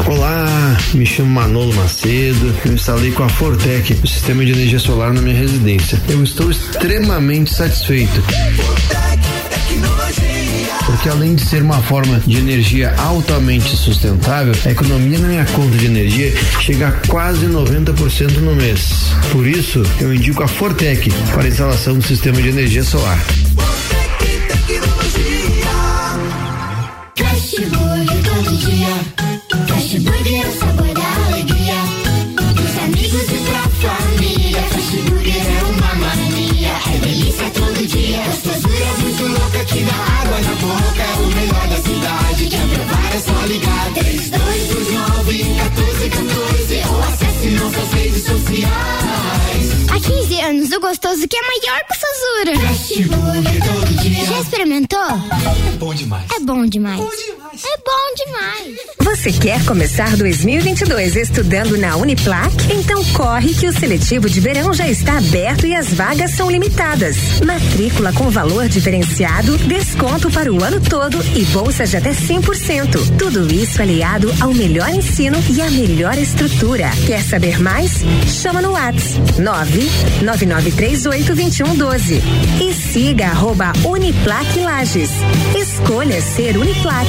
Olá, me chamo Manolo Macedo. Eu instalei com a Fortec o sistema de energia solar na minha residência. Eu estou extremamente satisfeito. Porque além de ser uma forma de energia altamente sustentável, a economia na minha conta de energia chega a quase 90% no mês. Por isso, eu indico a Fortec para a instalação do sistema de energia solar. Burger todo dia. Burger é o sabor Tuzi com Tuzi ou assim. Acesse nossas redes sociais. Há 15 anos, o gostoso que é maior que gostosura. Fast Burger todo dia. Já experimentou? É bom demais. É bom demais. É bom demais. Você quer começar 2022 estudando na Uniplac? Então corre que o seletivo de verão já está aberto e as vagas são limitadas. Matrícula com valor diferenciado, desconto para o ano todo e bolsa de até 100%. Tudo isso aliado ao melhor ensino e à melhor estrutura. Quer saber mais? Chama no Whats 999382112 e siga arroba Uniplac Lages. Escolha ser Uniplac.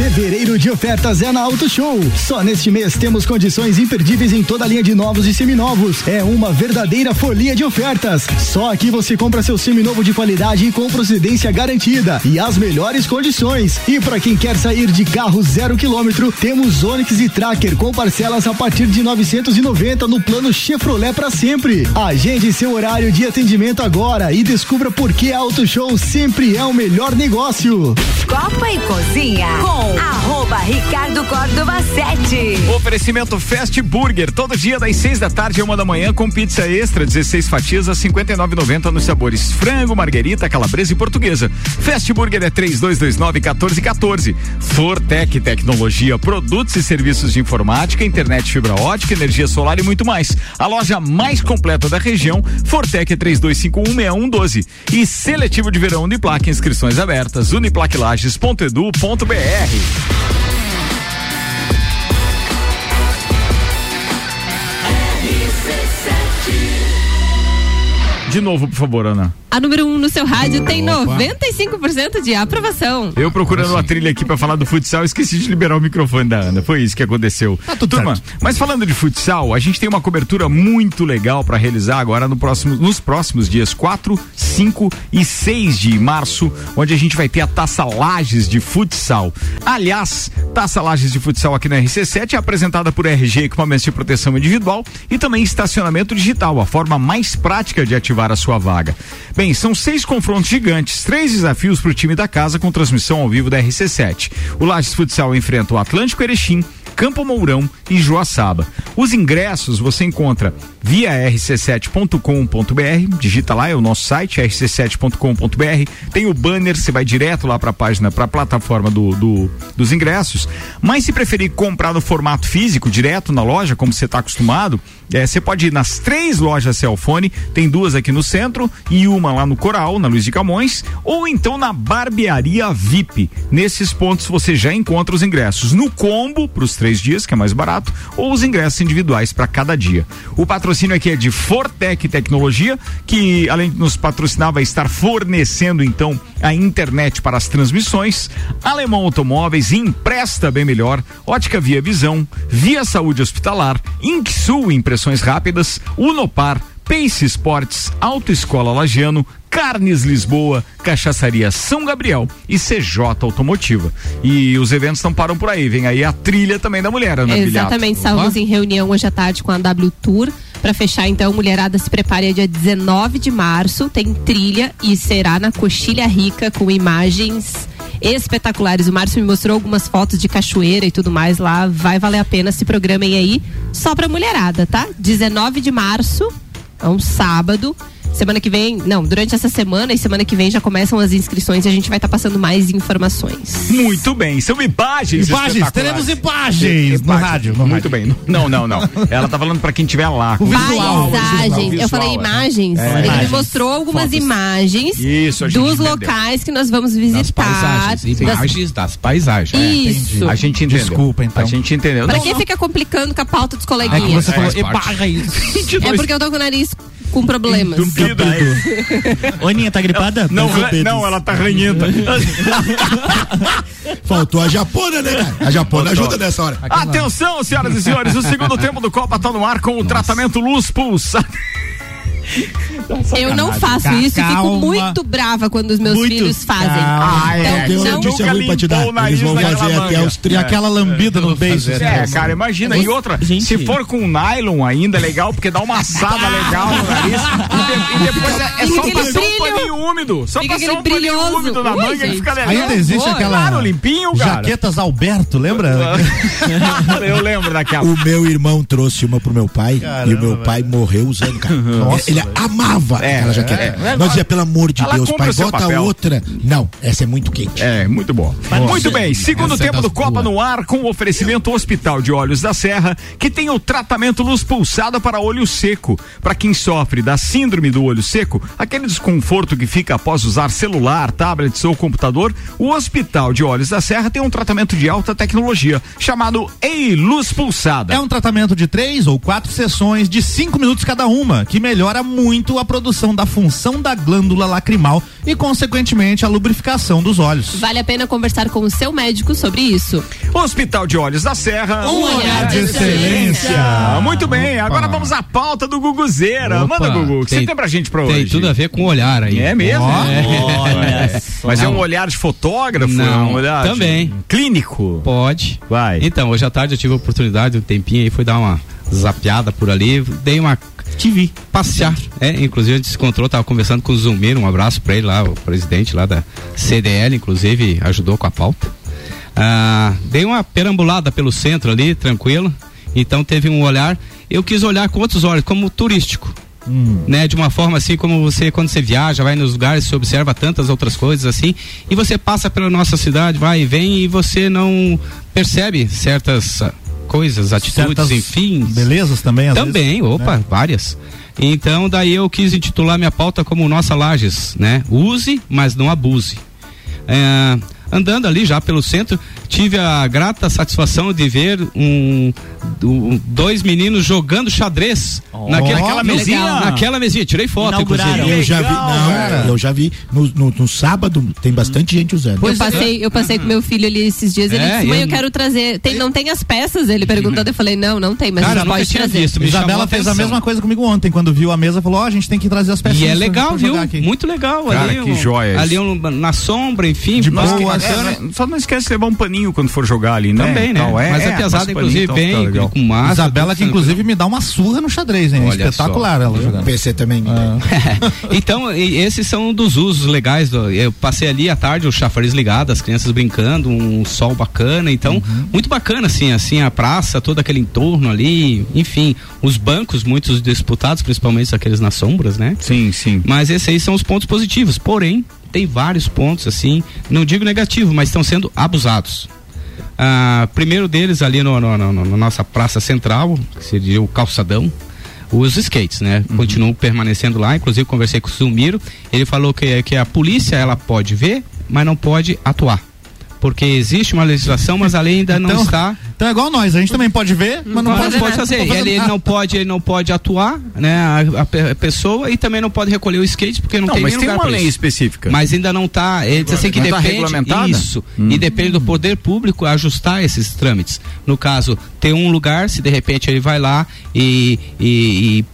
Fevereiro de ofertas é na Auto Show. Só neste mês temos condições imperdíveis em toda a linha de novos e seminovos. É uma verdadeira folia de ofertas. Só aqui você compra seu seminovo de qualidade e com procedência garantida e as melhores condições. E para quem quer sair de carro zero quilômetro, temos Onix e Tracker com parcelas a partir de 990 no plano Chevrolet para sempre. Agende seu horário de atendimento agora e descubra por que Auto Show sempre é o melhor negócio. Copa e Cozinha com arroba Ricardo Córdova 7. Oferecimento Fast Burger, todo dia das 6 da tarde a uma da manhã com pizza extra, 16 fatias a 59,90 nos sabores frango, marguerita, calabresa e portuguesa. Fast Burger é 3229 1414. Fortec Tecnologia, produtos e serviços de informática, internet fibra ótica, energia solar e muito mais. A loja mais completa da região, Fortec é 32516112. E seletivo de verão Uniplac, inscrições abertas, uniplaclages.edu.br. De novo, por favor, Ana. A número 1 um no seu rádio tem 95% de aprovação. Eu procurando uma trilha aqui pra falar do futsal, esqueci de liberar o microfone da Ana. Foi isso que aconteceu. Tá tudo Turma, certo. mas falando de futsal, a gente tem uma cobertura muito legal pra realizar agora no próximo, nos próximos dias 4, 5 e 6 de março, onde a gente vai ter a Taça Lages de Futsal. Aliás, Taça Lages de Futsal aqui na RC7 é apresentada por RG Equipamentos de Proteção Individual e também estacionamento digital, a forma mais prática de ativar a sua vaga. Bem, são seis confrontos gigantes, três desafios para o time da casa com transmissão ao vivo da RC7. O Lages Futsal enfrenta o Atlântico Erechim, Campo Mourão e Joaçaba. Os ingressos você encontra via rc7.com.br, digita lá, é o nosso site, rc7.com.br, tem o banner, você vai direto lá para a página, para a plataforma do, do- dos ingressos. Mas se preferir comprar no formato físico, direto na loja, como você está acostumado, eh, você pode ir nas três lojas Celfone, tem duas aqui no centro e uma lá no Coral, na Luiz de Camões, ou então na Barbearia VIP. Nesses pontos você já encontra os ingressos no combo para os três dias, que é mais barato, ou os ingressos individuais para cada dia. O patrocínio aqui é de Fortec Tecnologia, que além de nos patrocinar, vai estar fornecendo então a internet para as transmissões. Alemão Automóveis empresta bem melhor. Ótica Via Visão, Via Saúde Hospitalar, Inksul Impressões Rápidas, Unopar, Pace Sports, Autoescola Lagiano, Carnes Lisboa, Cachaçaria São Gabriel e CJ Automotiva. E os eventos não param por aí, vem aí a trilha também da mulher, Ana. Exatamente, estávamos em reunião hoje à tarde com a W Tour. Pra fechar, então, mulherada se prepare dia 19 de março, tem trilha e será na Coxilha Rica com imagens espetaculares. O Márcio me mostrou algumas fotos de cachoeira e tudo mais lá. Vai valer a pena se programem aí só pra mulherada, tá? 19 de março, é um sábado. Semana que vem, não, durante essa semana e semana que vem já começam as inscrições e a gente vai estar passando mais informações. Muito bem, são imagens. Imagens, teremos imagens no rádio, no Muito bem. Não, não, não. Ela tá falando pra quem tiver lá. O visual. Paisagens. visual, Eu falei é. imagens. É, Ele imagens. me mostrou algumas Fotos. imagens Isso, dos entendeu. locais que nós vamos Das visitar. paisagens, Das- imagens das paisagens. Isso. A gente entendeu. Desculpa, então. A gente entendeu. Pra Não, que não. fica complicando com a pauta dos É que coleguinhas? ebarra isso. É (laughs) porque eu tô com o nariz com problemas. Entupido (laughs) Aninha, tá gripada? Não, não, ela tá ranhenta. (laughs) Faltou a japona, né, cara? A japona ajuda nessa hora. Atenção, senhoras e senhores, o segundo (laughs) tempo do Copa tá no ar com o tratamento luz pulsar. Eu não faço isso e fico muito brava quando os meus Muito. filhos fazem. Ah, é. Então, Eu tenho uma não- notícia nunca ruim pra te dar. Eles vão fazer até os E 30. aquela lambida no beijo. É, cara, imagina. E outra, Gente. se for com nylon ainda, é legal, porque dá uma assada (laughs) legal no nariz. E, de- e depois é, é só passar um paninho úmido. Só Fica passar um paninho brilhoso. úmido na Ui, manga e fica legal. Ainda existe aquela. Claro, limpinho, cara. Jaquetas Alberto, lembra? (laughs) Eu lembro daquela. O meu irmão trouxe uma pro meu pai e Caramba, o meu pai morreu usando, cara. Nossa, Ele velho. Amava É, aquela jaqueta. é. Nós dizia, pelo amor de Deus, pai, bota papel. outra. Não, essa é muito quente. É, muito bom. Muito bem, segundo é tempo do Copa boas. no ar com o oferecimento Hospital de Olhos da Serra, que tem o tratamento luz pulsada para olho seco. Para quem sofre da síndrome do olho seco, aquele desconforto que fica após usar celular, tablets ou computador, o Hospital de Olhos da Serra tem um tratamento de alta tecnologia chamado Ei Luz Pulsada. É um tratamento de três ou quatro sessões de cinco minutos cada uma, que melhora muito a produção da função da glândula lacrimal e, consequentemente, a lubrificação dos olhos. Vale a pena conversar com o seu médico sobre isso. Hospital de Olhos da Serra. Um olhar de excelência. Muito bem, agora vamos à pauta do Guguzeira. Opa, Manda, Gugu, o que tem- você tem pra gente pra Tem hoje? tudo a ver com o olhar aí. É mesmo? Olha É. Mas é um olhar de fotógrafo? Não, é um olhar de- também. clínico? Pode. Vai. Então, hoje à tarde eu tive a oportunidade, um tempinho aí, fui dar uma zapeada por ali, dei uma. TV. passear. É, inclusive a gente se encontrou, tava conversando com o Zumir, um abraço pra ele lá, o presidente lá da CDL, inclusive ajudou com a pauta. Ah, dei uma perambulada pelo centro ali, tranquilo. Então teve um olhar. Eu quis olhar com outros olhos, como turístico. Né, de uma forma assim como você quando você viaja, vai nos lugares, você observa tantas outras coisas assim, e você passa pela nossa cidade, vai e vem e você não percebe certas coisas, atitudes, Certas enfim. Belezas também, Também, vezes, opa, né? várias. Então, daí eu quis intitular minha pauta como Nossa Lages, né? Use, mas não abuse. É, andando ali já pelo centro, tive a grata satisfação de ver um, um- dois meninos jogando xadrez naquele, naquela mesinha? Naquela mesinha, tirei foto, Inauguraram. inclusive. Eu já vi, não, eu já vi no, no, no sábado tem bastante gente usando. eu passei, eu passei com meu filho ali esses dias, ele É, disse, mãe, eu- eu quero trazer. Tem, não tem as peças? Ele perguntando, eu falei, não, não tem, mas Cara, eu nunca tinha trazer. visto, Isabela fez a mesma coisa comigo ontem, quando viu a mesa, falou: Ó, a gente tem que trazer as peças. E é legal, viu? Muito legal. Cara, ali, que um- joia. Ali um- na sombra, enfim. De boa. É, só não esquece de levar um paninho quando for jogar ali, né? Também, né? Então, é, Mas é, a pesada, passa o inclusive, paninho, bem, então legal. com massa. Isabela, que inclusive me dá uma surra no xadrez, hein? Olha Espetacular ela jogando. PC também. (laughs) então, e- esses são dos usos legais. do- eu passei ali à tarde, o chafariz ligado, as crianças brincando, um sol bacana. Então, Uhum. muito bacana, assim, assim, a praça, todo aquele entorno ali, enfim, os bancos, muitos disputados, principalmente aqueles nas sombras, né? Sim, sim. Mas esses aí são os pontos positivos. Porém, tem vários pontos, assim, não digo negativo, mas estão sendo abusados. Ah, primeiro deles ali no, no- no- no- na nossa praça central, que seria o calçadão, os skates, né? Continuam permanecendo lá, inclusive conversei com o Zulmiro, ele falou que, que a polícia ela pode ver, mas não pode atuar. Porque existe uma legislação, mas a lei ainda não Então- está Então é igual nós, a gente também pode ver, mas não mas pode, não pode fazer. Não Ele, ele não pode, ele não pode atuar, né? A, a pe- a pessoa e também não pode recolher o skate porque não, Não, tem mas nem tem lugar uma lei isso. específica. Mas ainda não está. Ele diz assim que Não tá depende regulamentada? isso Hum. e depende do poder público ajustar esses trâmites. No caso, tem um lugar, se de repente ele vai lá e, e- e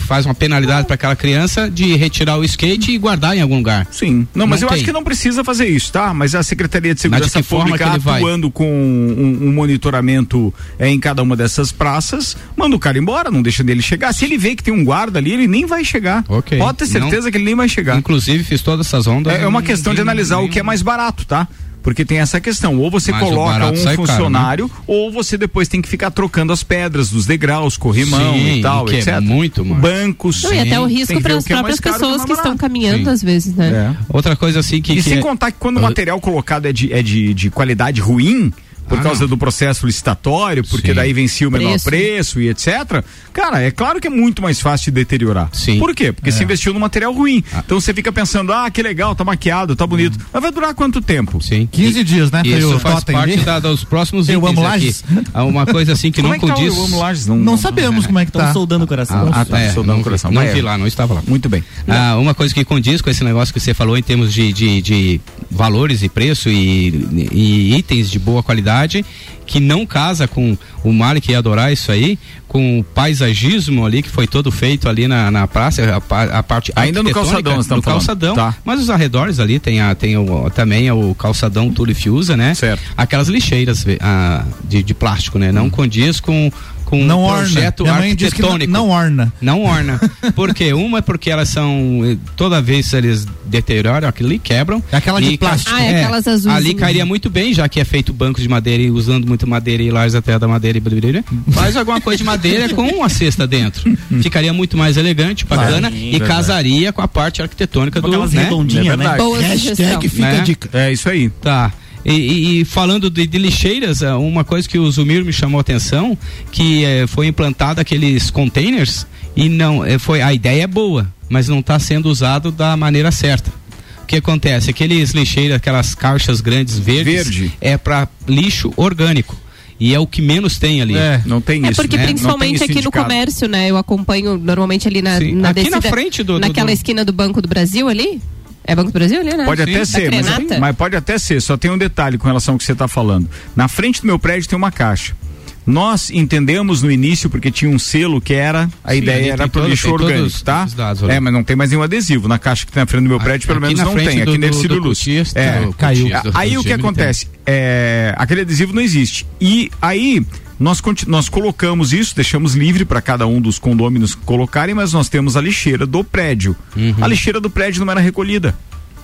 faz uma penalidade para aquela criança de retirar o skate e guardar em algum lugar. Sim. Não, mas Não eu acho que não precisa fazer isso, tá? Mas a Secretaria de de Segurança forma Pública atuando com um, um monitoramento é, em cada uma dessas praças, manda o cara embora, não deixa dele chegar. Se ele vê que tem um guarda ali, ele nem vai chegar. Ok. Pode ter certeza Não- que ele nem vai chegar. Inclusive, fiz todas essas ondas. É, é uma questão de analisar o que é mais barato, tá? Porque tem essa questão, ou você Mas coloca um sai caro, funcionário, ou você depois tem que ficar trocando as pedras dos degraus, corrimão Sim, e tal, que é etc. muito, mano. Bancos. Não, e até o risco para as é próprias é pessoas que estão caminhando Sim. às vezes, né? É. Outra coisa assim que. E que sem é- contar que quando o material colocado é de, é de, de qualidade ruim, por Ah, causa não. do processo licitatório, porque Sim. daí vencia o menor Preço. preço. e etc. Cara, é claro que é muito mais fácil de deteriorar. Sim. Por quê? Porque se investiu no material ruim. Então você fica pensando, ah, que legal, tá maquiado, tá bonito. Mas vai durar quanto tempo? Sim. 15 dias, né? Isso faz totem parte da- dos próximos Eu itens amo aqui. Lages. Há uma coisa assim que Como não é que tá o condiz. Amo Lages? Não sabemos como é que Estão tá. soldando o coração. Ah, tá, é, soldando não, o coração. não vi é. lá, não estava lá. Muito bem. Ah, uma coisa que condiz com esse negócio que você falou em termos de, de, de valores e preço e, e itens de boa qualidade, que não casa com o Malik ia adorar isso aí, com o paisagismo ali que foi todo feito ali na, na praça, a, a parte Ainda no calçadão, nós no falando. calçadão, Tá. mas os arredores ali tem, a, tem o, também o calçadão Túlio Fiusa, né? Certo. Aquelas lixeiras ah, de, de plástico, né? Não condiz com com Não um orna. projeto Minha que não, arquitetônico. não orna. Não orna. (laughs) Por quê? Uma é porque elas são. eh, Toda vez eles deterioram, aquilo ali quebram. É aquela de plástico. Ah, é aquelas azuis. Ali cairia muito bem, já que é feito banco de madeira e usando muito madeira e lares até da madeira e blá. Faz alguma coisa de madeira com uma cesta dentro. Ficaria muito mais elegante, bacana Sim, e verdade. casaria com a parte arquitetônica Com do. aquelas Né? redondinhas, É né? Boa sugestão. Hashtag fica Né? a dica. É isso aí. Tá. E, e- e falando de, de lixeiras, ah, uma coisa que o Zumir me chamou a atenção, que eh, foi implantado aqueles containers e não eh, foi a ideia é boa, mas não está sendo usado da maneira certa. O que acontece? Aqueles lixeiras, aquelas caixas grandes verdes, Verde. é para lixo orgânico e é o que menos tem ali. É. Não tem É isso. porque né? Principalmente aqui no indicado. comércio, né? Eu acompanho normalmente ali na, Sim. na Aqui na descida- frente do- do- naquela do- esquina do Banco do Brasil ali. É Banco do Brasil ali, né? Pode Sim. até ser, mas, mas pode até ser. Só tem um detalhe com relação ao que você está falando. Na frente do meu prédio tem uma caixa. Nós entendemos no início, porque tinha um selo que era, a Sim, ideia era pro todo- lixo orgânico, tá? os dados. É, mas não tem mais nenhum adesivo. Na caixa que tem na frente do meu prédio, pelo Aqui menos na não frente tem. Aqui do- nesse do- do Luz. Cotias, É, caiu. Cotias, do- Aí o que acontece? É, aquele adesivo não existe. E aí nós, nós colocamos isso, deixamos livre para cada um dos condôminos colocarem, mas nós temos a lixeira do prédio. Uhum. A lixeira do prédio não era recolhida.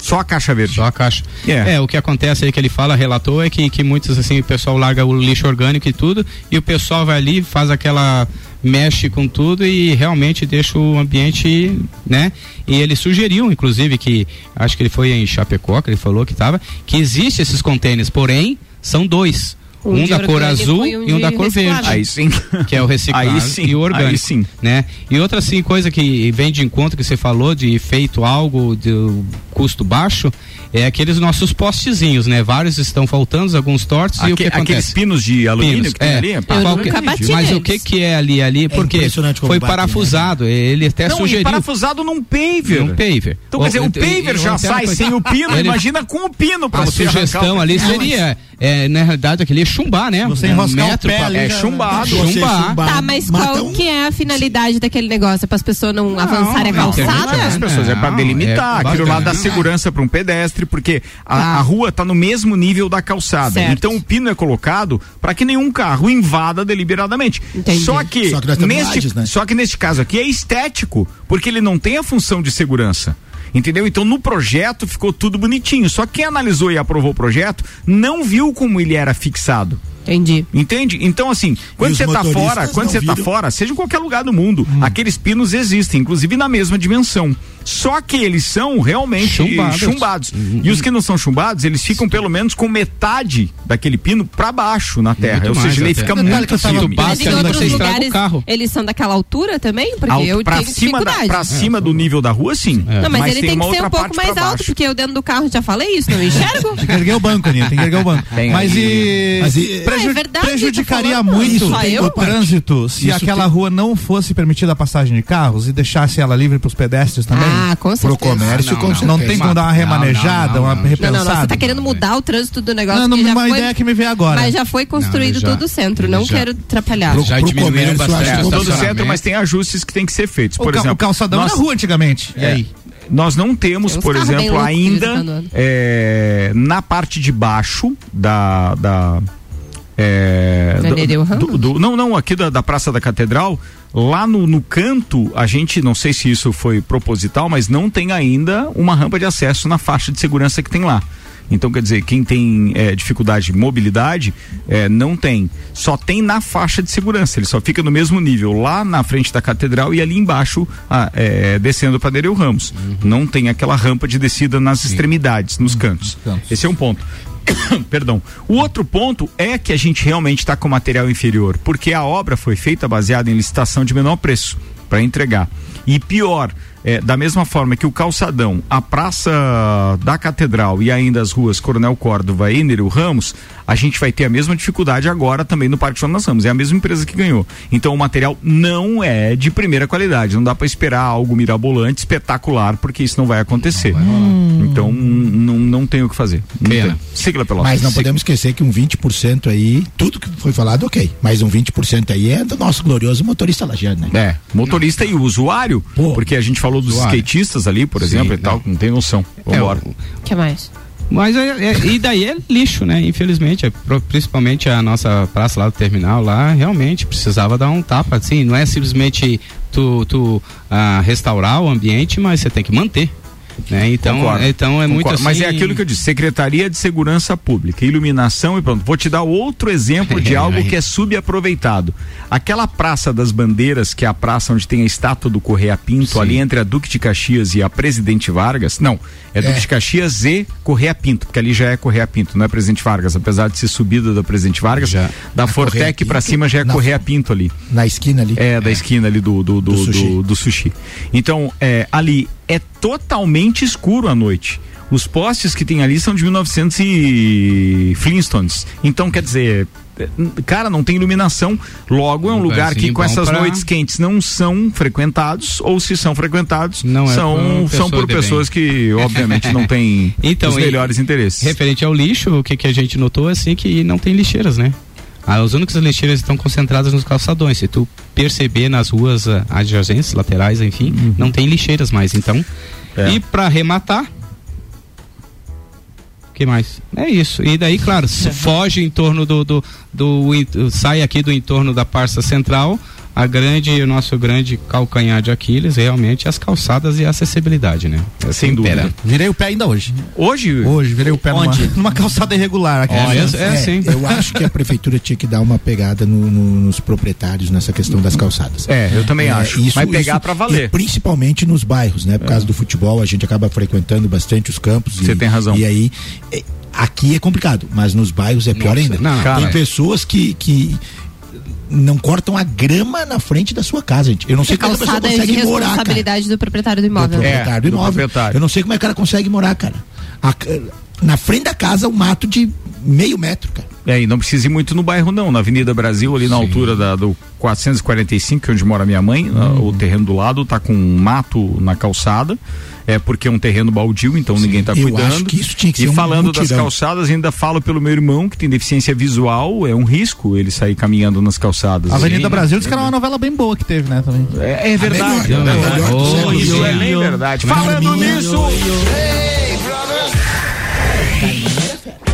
Só a caixa verde. Só a caixa. É. É. o que acontece aí que ele fala, relatou, é que, que muitos, assim, o pessoal larga o lixo orgânico e tudo, e o pessoal vai ali, faz aquela. mexe com tudo e realmente deixa o ambiente, né? E ele sugeriu, inclusive, que acho que ele foi em Chapecó, que ele falou que estava, que existe esses contêineres, porém, são dois. Um Um, da cor azul e um e um da cor reciclável. verde Aí sim. que é o reciclado Aí sim, e o orgânico, aí sim. né? E outra assim coisa que vem de encontro que você falou de feito algo de custo baixo, é aqueles nossos postezinhos, né? Vários estão faltando, alguns tortos e o Aque- que acontece? aqueles pinos de alumínio Pinos, que tem é. ali? é Qual que- nunca bati mas o que que é ali ali? Porque impressionante como foi bate, né? parafusado, ele até Não, sugeriu parafusado num paver. um paver. Então, quer dizer, o e- paver já sai sem o pino, ele- imagina com o pino pra a sugestão arrancar o- ali seria, é, na realidade, aquele é chumbar, né? Você Um enroscar o metro pé pra- ali É chumbado. Você chumbar. chumbar, Tá, mas mata qual um- que é a finalidade daquele negócio? Para as pessoas não, avançarem a Não, calçada? não é as pessoas, é pra Não, delimitar é aquilo lá da bacana. segurança para um pedestre, porque a, Ah. a rua tá no mesmo nível da calçada. Certo. Então o pino é colocado para que nenhum carro invada deliberadamente. Entendi. Só que, Só que neste, né? só que neste caso aqui é estético, porque ele não tem a função de segurança. Entendeu? Então no projeto ficou tudo bonitinho. Só que quem analisou e aprovou o projeto não viu como ele era fixado. Entendi. Entende? Então, assim, quando você tá fora, quando você tá fora, seja em qualquer lugar do mundo, Hum. aqueles pinos existem, inclusive na mesma dimensão. Só que eles são realmente Chumbados. chumbados. Uhum. E os que não são chumbados, eles ficam pelo menos com metade daquele pino pra baixo na terra. Muito Ou seja, ele fica muito que firme. básico, Mas em outros você estraga o lugares, carro. eles são daquela altura também? Porque Alto- eu pra tenho cima, da, dificuldade. pra cima do nível da rua, sim. Não, mas, ele tem tem uma que ser outra um pouco parte mais alto, porque eu dentro do carro já falei isso, não enxergo? Tem que erguer o banco, Aninha, tem que erguer o banco. Tem Mas aí. e, Mas e- preju- é verdade, prejudicaria muito o trânsito se aquela rua não fosse permitida a passagem de carros e deixasse ela livre para os pedestres também? Ah, com certeza. Pro comércio, Não, com não. certeza. não tem como dar uma Não, remanejada, não, não, uma não. Não, repensada? não, não, você tá querendo mudar o trânsito do negócio Não, não, que já uma foi, ideia que me veio agora. Mas já foi construído Não, todo o centro, não já- quero atrapalhar. Pro- Já pro diminuíram comércio, bastante o todo estacionamento. centro, mas tem ajustes que tem que ser feitos. o, Por exemplo, o calçadão era rua antigamente. E É. aí? Nós não temos, por exemplo, ainda quando. é, na parte de baixo da. da é, do- do- do- não, não, aqui da, da Praça da Catedral, lá no, no canto, a gente, não sei se isso foi proposital, mas não tem ainda uma rampa de acesso na faixa de segurança que tem lá. Então, quer dizer, quem tem é, dificuldade de mobilidade, é, não tem. Só tem na faixa de segurança. Ele só fica no mesmo nível, lá na frente da catedral e ali embaixo, ah, é, descendo para Nereu Ramos. Não tem aquela rampa de descida nas extremidades, nos cantos. Esse é um ponto. (coughs) Perdão. O outro ponto é que a gente realmente está com material inferior, porque a obra foi feita baseada em licitação de menor preço para entregar. E pior, é, da mesma forma que o calçadão, a praça da Catedral e ainda as ruas Coronel Córdova e Nereu Ramos, a gente vai ter a mesma dificuldade agora também no Parque Jonas Ramos. É a mesma empresa que ganhou. Então o material não é de primeira qualidade. Não dá para esperar algo mirabolante, espetacular, porque isso não vai acontecer. Então não, não tem o que fazer. Não Pena. Sigla pela Mas não podemos esquecer que um 20% aí, tudo que foi falado, ok. Mas um 20% aí é do nosso glorioso motorista lajeano, né? É, motorista e o usuário, Pô, porque a gente falou dos usuário. skatistas ali, por Sim, exemplo, e não. tal, não tem noção. Vambora. É, o- que mais? Mas é, é- e daí é lixo, né? Infelizmente, é, principalmente a nossa praça lá do terminal lá, realmente precisava dar um tapa, assim, não é simplesmente tu, tu ah, restaurar o ambiente, mas você tem que manter. Né? Então, Concordo, então é muito assim. Mas é aquilo que eu disse, Secretaria de Segurança Pública, iluminação e pronto. Vou te dar outro exemplo de (laughs) algo que é subaproveitado. Aquela Praça das Bandeiras, que é a praça onde tem a estátua do Correia Pinto, ali entre a Duque de Caxias e a Presidente Vargas. Não, é Duque de Caxias e Correia Pinto, porque ali já é Correia Pinto, não é Presidente Vargas, apesar de ser subida da Presidente Vargas, Já. da A Fortec pra Pinto, cima já é na- Correia Pinto ali. Na esquina ali. É, da esquina ali do, do, do, Do do, sushi. do sushi. Então, é, ali é totalmente escuro à noite. Os postes que tem ali são de 1900 e Flintstones. Então, quer dizer, é, cara, não tem iluminação. Logo, é um Um lugar que lugarzinho com bom essas pra- noites quentes não são frequentados, ou se são frequentados, Não é são, por são por de bem. pessoas que, obviamente, não têm (laughs) Então, os melhores interesses. Referente ao lixo, o que, que a gente notou é assim que não tem lixeiras, né? Ah, as únicas lixeiras estão concentradas nos calçadões. Se tu perceber nas ruas ah, adjacentes, laterais, enfim, não tem lixeiras mais. Então, Uhum. É. e para arrematar, o que mais? É isso. E daí, claro, se (laughs) foge em torno do, do, do, do- sai aqui do entorno da parça central. A grande, o nosso grande calcanhar de Aquiles, realmente, as calçadas e a acessibilidade, né? Sem dúvida. Impera. Virei o pé ainda hoje. Hoje, Hoje, virei o pé numa, Onde? (laughs) numa calçada irregular aqui. Olha, Mas- é, sim. Eu acho que a prefeitura tinha que dar uma pegada no- no- nos proprietários nessa questão das calçadas. É, eu também acho. Vai pegar pra valer. principalmente nos bairros, né? Por causa do futebol, a gente acaba frequentando bastante os campos. Você tem razão. E aí, é, aqui é complicado, mas nos bairros é pior Nossa, ainda. não, tem é. pessoas que, que não cortam a grama na frente da sua casa, gente. Eu não sei como é que a pessoa é consegue morar, cara. responsabilidade do proprietário do Do imóvel. proprietário do É, do imóvel. proprietário. Eu não sei como é que ela consegue morar, cara. A na frente da casa, um mato de meio metro, cara. É, e não precisa ir muito no bairro, não. Na Avenida Brasil, ali na altura da, do 445, que é onde mora minha mãe, ah, o terreno do lado tá com um mato na calçada. É porque é um terreno baldio, então ninguém tá Eu cuidando. acho que isso tinha que e ser um falando das calçadas, ainda falo pelo meu irmão que tem deficiência visual, é um risco ele sair caminhando nas calçadas. Avenida Sim. Brasil diz que era uma novela bem boa que teve, né, também. É, é verdade. melhor, é verdade. Oh, isso é bem verdade. Falando nisso,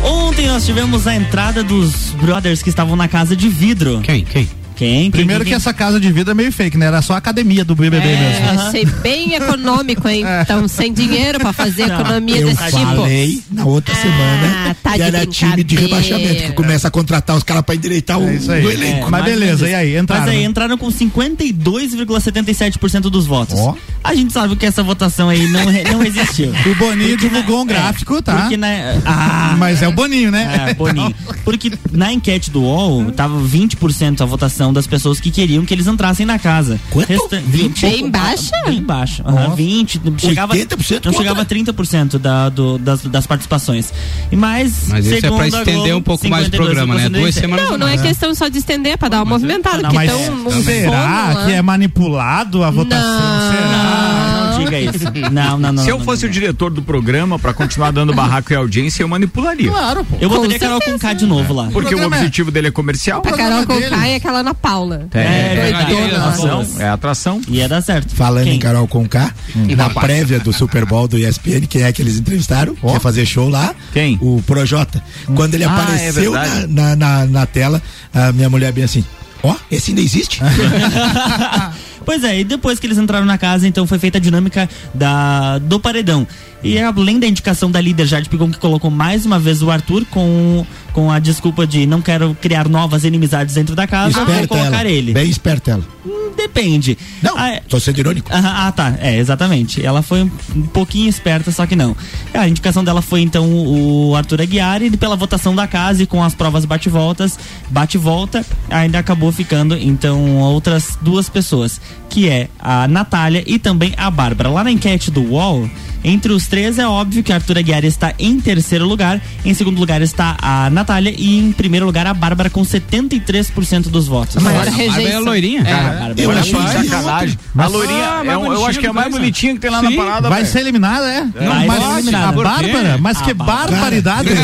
Ontem nós tivemos a entrada dos brothers que estavam na casa de vidro. Quem? Quem? Quem? Primeiro quem, que essa casa de vidro é meio fake, né? Era só a academia do BBB É, mesmo. achei bem econômico, hein? (laughs) Estão sem dinheiro pra fazer Não, economia Eu desse tipo. falei na outra Ah, semana tá que era time de rebaixamento, que começa a contratar os caras pra endireitar o, É isso aí. o elenco. É, Mas beleza, e aí, entraram, Mas aí né? entraram com 52,77% dos votos. Ó. A gente sabe que essa votação aí não, não existiu. (laughs) O Boninho divulgou um É, gráfico, tá? Porque na, ah, Mas é o Boninho, né? É, Boninho. Porque na enquete do UOL, tava 20% a votação das pessoas que queriam que eles entrassem na casa. Quanto? 20, Bem baixa? Bem baixa. Nossa. 20. Chegava, 80% não contra? chegava a 30% da, do, das, das participações. E mais. Mas isso é pra estender Globo, um pouco mais o 52, programa, né? Duas 57. semanas. Não, não é questão só de estender, é pra dar uma movimentada, Não, porque mas estão um Será sono que é manipulado a votação? Não. Será? Diga isso. Não, não, não. se não, eu fosse não, o diretor do programa pra continuar dando barraco e audiência, eu manipularia. Claro, pô. Eu Com botaria Carol com K de novo lá. Porque o é- objetivo dele é comercial. A Carol programa Conká deles. e aquela Ana Paula. É, É, é, doidona. atração. É atração. Ia dar certo. Falando Quem? em Carol Conká, na prévia do Super Bowl do ESPN, quem é que eles entrevistaram? Quer fazer show lá? Quem? O Projota. Quando ele Ah, apareceu é na, verdade. na, na, na tela, a minha mulher bem assim, ó, esse ainda existe? (laughs) Pois é, e depois que eles entraram na casa, então foi feita a dinâmica da, do paredão. E além da indicação da líder Jade Picon, que colocou mais uma vez o Arthur com, com a desculpa de não quero criar novas inimizades dentro da casa, vou esperta colocar ela. ele. Bem esperta ela. Hum, Depende. Não, Ah, é- tô sendo irônico. Ah, ah, tá. É, exatamente. Ela foi um, um pouquinho esperta, só que não. A indicação dela foi então o Arthur Aguiar e pela votação da casa e com as provas bate-voltas, bate-volta, ainda acabou ficando então outras duas pessoas, que é a Natália e também a Bárbara. Lá na enquete do UOL, entre os três é óbvio que Arthur Aguiar está em terceiro lugar, em segundo lugar está a Natália e em primeiro lugar a Bárbara com 73% dos votos. Maior A Bárbara é rejeição. loirinha. É, a cara. Bárbara. Eu Olha achei só, isso sacanagem. A loirinha, Ah, é mais um- eu acho que é a mais essa. bonitinha que tem lá na Sim. parada. Vai velho. ser eliminada, é? Vai mas ser eliminada. a? Bárbara, mas A que Bárbara. barbaridade. (laughs)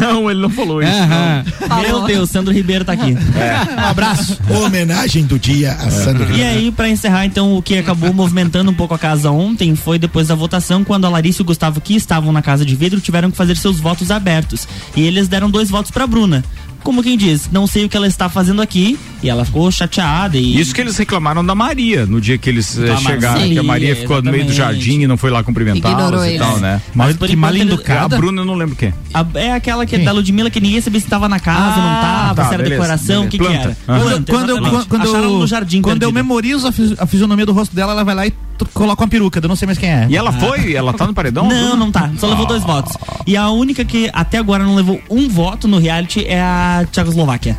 Não, ele não falou isso. Aham. Meu Deus, Sandro Ribeiro tá aqui. Um abraço. Homenagem do dia a Sandro E aí, pra encerrar, então, o que acabou (laughs) movimentando um pouco a casa ontem foi depois da votação, quando a Larissa e o Gustavo, que estavam na casa de vidro, tiveram que fazer seus votos abertos. E eles deram dois votos pra Bruna. Como quem diz, não sei o que ela está fazendo aqui. E ela ficou chateada. E... Isso que eles reclamaram da Maria, no dia que eles eh, chegaram, da que a Maria Maria, ficou no meio do exatamente. jardim e não foi lá cumprimentá-los e tal, né? Mas por que mal educada. A Bruna eu não lembro quem. A- é aquela que é da Ludmilla que ninguém sabia se estava na casa, Ah, não tava, tá, se era beleza, decoração, o que, que era. Planta. Aham. Planta, Quando, eu, exatamente. quando, eu, no jardim quando eu memorizo a, fis- a fisionomia do rosto dela, ela vai lá e coloca uma peruca, eu não sei mais quem é. E ela foi? Ela tá no paredão? Não, não tá. Só levou dois votos. E a única que até agora não levou um voto no reality é a Tchecoslováquia.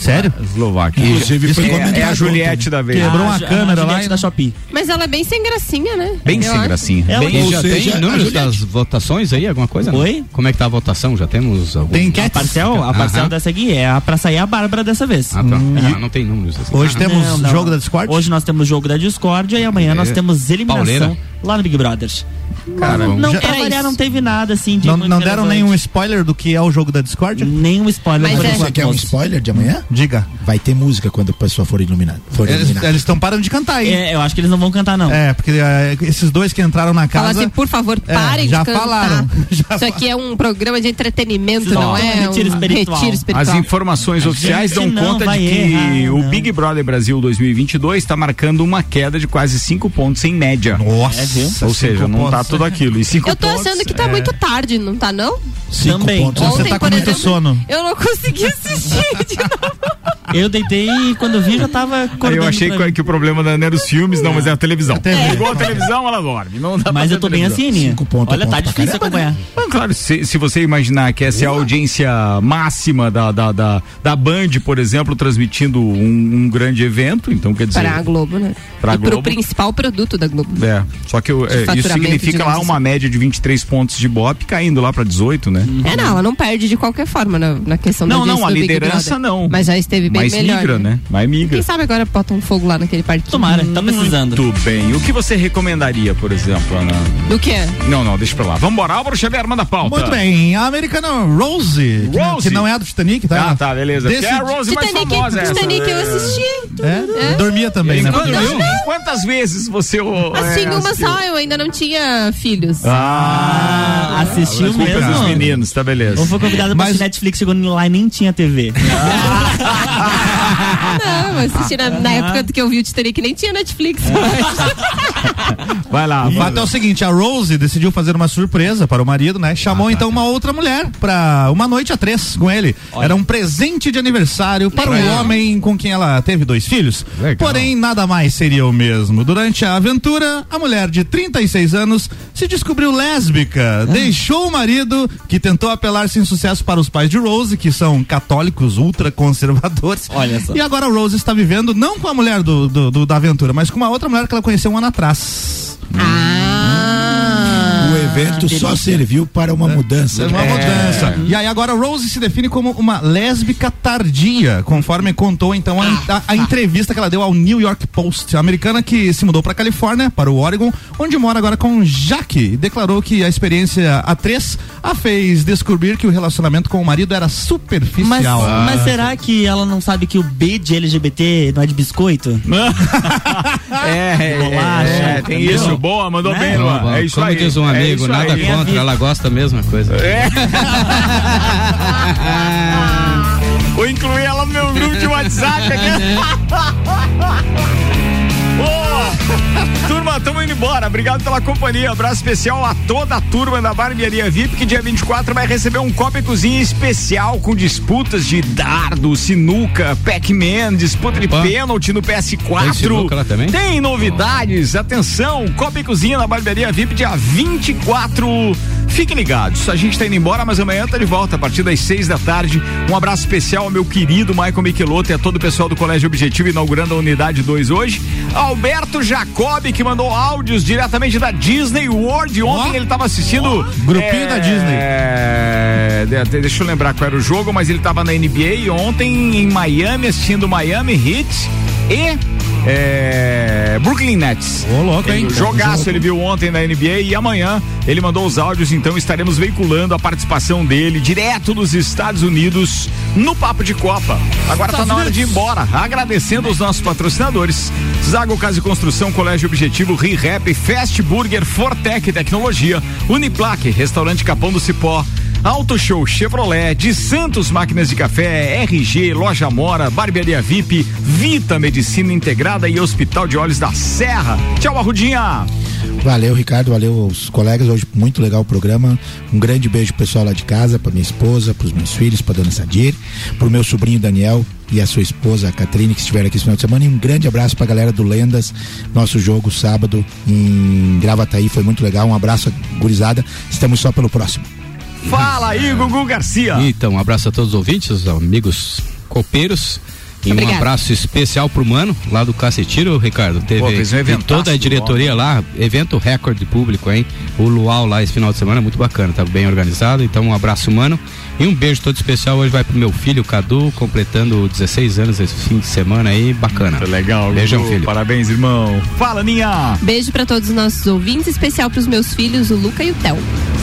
Sério? Eslováquia. Inclusive foi É, é a Juliette da vez. Quebrou uma A- câmera a lá e- da Shopee. Mas ela é bem sem gracinha, né? Bem Eu sem acho. gracinha. Ela- Bem- E Ou já seja, tem a números das votações aí, alguma coisa? não? Oi? Como é que tá a votação? Já temos algum? Tem A enquete? parcel, a parcel Aham. dessa aqui é a pra sair a Bárbara dessa vez. Ah, tá. Ah, não tem números. assim. Hoje Ah, temos Não, não. jogo da Discord? Hoje nós temos jogo da Discord e amanhã nós É. temos eliminação Pauleira. lá no Big Brothers. Cara, não, não já- pra variar, não teve nada assim de Não, muito não deram relevante. nenhum spoiler do que é o jogo da Discord? Nenhum spoiler Mas é- Você quer um spoiler de amanhã? Diga. Vai ter música quando a pessoa for iluminada. For Eles estão parando de cantar aí. É, eu acho que eles não vão cantar, não. É, porque é, esses dois que entraram na Fala casa. assim, por favor, É, parem já de cantar. falaram. (laughs) Já Isso aqui é um programa de entretenimento, Só. não Um é retiro um espiritual. retiro espiritual. As informações oficiais dão não conta de que errar, o não. Big Brother Brasil 2022 está marcando uma queda de quase 5 pontos em média. Nossa, É? Ou seja, não tá pontos. Tudo aquilo. E cinco Eu tô pontos, achando que tá é, muito tarde, não tá não? Cinco Também. pontos. Você Ontem, tá com muito exemplo, sono. Eu não consegui assistir de (laughs) novo. Eu deitei e quando vi já tava Aí acordando. eu achei que, que o problema não era os filmes, não, mas é a televisão. Ligou a televisão, ela dorme. Não dá Mas eu tô bem assim, Aninha. Cinco pontos é Olha, tá difícil acompanhar. Ah, claro, se, se você imaginar que essa é a audiência máxima da, da, da, da Band, por exemplo, transmitindo um, um grande evento, então quer dizer. Para a Globo, né? Pra e pro Globo. principal produto da Globo. É, só que eu- é, isso significa lá uma assim. média de 23 pontos de Bop caindo lá pra 18, né? É, não, ela não perde de qualquer forma na, na questão da Não, não, a liderança não. Mas já esteve bem Mas melhor. migra, né? Mas migra. Quem sabe agora bota um fogo lá naquele parquinho. Tomara, tá precisando. Muito bem. O que você recomendaria, por exemplo, Ana? Do quê? Não, não, deixa pra lá. Vambora, Álvaro Xavier, manda a pauta. Muito bem, a americana Rose, que, Rose. que não é a do Titanic, tá? Ah, tá, beleza. Desse- Que é a Rose mais Titanic, famosa essa. Titanic eu assisti. É? Dormia também, né? Quantas, quantas vezes você... o- Assisti é, uma assistiu? só, eu ainda não tinha filhos. Ah, assistiu a culpa é mesmo? dos meninos, tá beleza. Ou foi convidado pra Mas- assistir Netflix, chegou lá e nem tinha TV. (laughs) Não, eu assisti na, na época que eu vi o Titanic, nem tinha Netflix. (laughs) Vai lá, O fato é o seguinte, a Rose decidiu fazer uma surpresa para o marido, né? Chamou então uma outra mulher para uma noite a três com ele. Era um presente de aniversário para o Legal. homem com quem ela teve dois filhos. Legal. Porém, nada mais seria o mesmo. Durante a aventura, a mulher de 36 anos se descobriu lésbica. Deixou o marido, que tentou apelar sem sucesso para os pais de Rose, que são católicos ultraconservadores. Olha só. E agora a Rose está vivendo não com a mulher do, do- do- da aventura, mas com uma outra mulher que ela conheceu um ano atrás. ah. O evento só serviu para uma mudança. É uma mudança. E aí agora Rose se define como uma lésbica tardia, conforme contou então a, a- a entrevista que ela deu ao New York Post. A americana que se mudou para Califórnia, para o Oregon, onde mora agora com Jaque. E declarou que a experiência A3 a fez descobrir que o relacionamento com o marido era Mas, superficial. mas será que ela não sabe que o B de LGBT não é de biscoito? (laughs) É, é, Bolacha, é, tem entendeu? isso. Boa, mandou Né? bem, Luan. É isso Como aí. diz um É amigo, nada aí. contra, ela gosta da mesma coisa. É. (laughs) Vou incluir ela no meu grupo de WhatsApp aqui. (laughs) (laughs) Turma, estamos indo embora. Obrigado pela companhia. Abraço especial a toda a turma da Barbearia VIP, que dia 24 vai receber um Copa e Cozinha especial com disputas de dardo, sinuca, Pac-Man, disputa de Opa. pênalti no PS4. Tem sinuca lá também? Tem novidades. Atenção, Copa e Cozinha na Barbearia VIP, dia 24. Fiquem ligados. A gente tá indo embora, mas amanhã tá de volta a partir das seis da tarde. Um abraço especial ao meu querido Michael Michelotto e a todo o pessoal do Colégio Objetivo inaugurando a unidade 2 hoje. Alberto Jacobi, que mandou áudios diretamente da Disney World. Ontem Ó. ele tava assistindo. Grupinho da Disney. É, de- deixa eu lembrar qual era o jogo, mas ele tava na NBA ontem em Miami assistindo Miami Heat e é, Brooklyn Nets. Ô, louco, hein? Jogaço ele viu ontem na NBA e amanhã ele mandou os áudios, então estaremos veiculando a participação dele direto dos Estados Unidos no Papo de Copa. Agora tá na hora de ir embora, agradecendo os nossos patrocinadores. Zago Casa e Construção, Colégio Objetivo, ReHap, Fast Burger, Fortec Tecnologia, Uniplaque, Restaurante Capão do Cipó, Auto Show Chevrolet, de Santos Máquinas de Café, RG, Loja Mora, Barbearia VIP, Vita Medicina Integrada e Hospital de Olhos da Serra. Tchau, Arrudinha! Valeu, Ricardo, valeu aos colegas. Hoje muito legal o programa. Um grande beijo pessoal lá de casa, pra minha esposa, pros meus filhos, pra dona Sadir, pro meu sobrinho Daniel e a sua esposa, a Catrine, que estiveram aqui esse final de semana. E um grande abraço pra galera do Lendas, nosso jogo sábado em Gravataí. Foi muito legal. Um abraço, gurizada. Estamos só pelo próximo. Fala aí, Gugu Garcia! Então, um abraço a todos os ouvintes, os amigos copeiros. E um Obrigada. abraço especial pro Mano, lá do Cacetiro, Ricardo. Teve Pô, fez um e toda a diretoria lá, evento recorde público, hein? O Luau lá esse final de semana, muito bacana, tá bem organizado. Então, um abraço, Mano. E um beijo todo especial hoje vai pro meu filho, Cadu, completando 16 anos esse fim de semana aí, bacana. Legal, Beijão, filho. Parabéns, irmão. Fala, Ninha! Beijo pra todos os nossos ouvintes, especial pros meus filhos, o Luca e o Theo.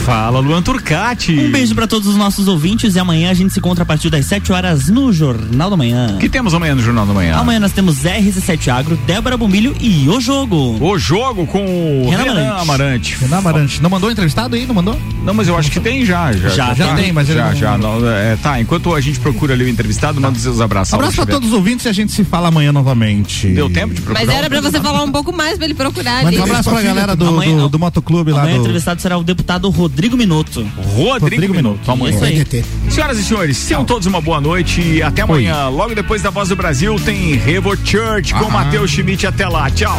Fala, Luan Turcati! Um beijo pra todos os nossos ouvintes e amanhã a gente se encontra a partir das 7 horas no Jornal da Manhã. O que temos amanhã no Jornal da Manhã? Amanhã nós temos RC7 Agro, Débora Bombilho e o jogo. O jogo com o Renan Renan, Amarante. Amarante. Renan Amarante. Não mandou entrevistado aí? Não mandou? Não, mas eu acho que tem já. Já, Já, já tá. tem, mas ele já, não- já. não, é, tá, enquanto a gente procura ali o entrevistado, manda os seus abraços. Abraço pra todos os ouvintes e a gente se fala amanhã novamente. Deu tempo de procurar? Mas era pra você falar um pouco mais pra ele procurar Manda ali. um abraço pra galera do, Amanhã- do, do motoclube lá Amanhã o do. entrevistado será o deputado Rodrigo. Rodrigo Minuto. Rodrigo, Rodrigo Minuto. Minuto. Amanhã. Isso aí. PDT. Senhoras e senhores, tenham todos uma boa noite e até amanhã. Logo depois da Voz do Brasil tem Revo Church com Matheus Schmidt. Até lá. Tchau.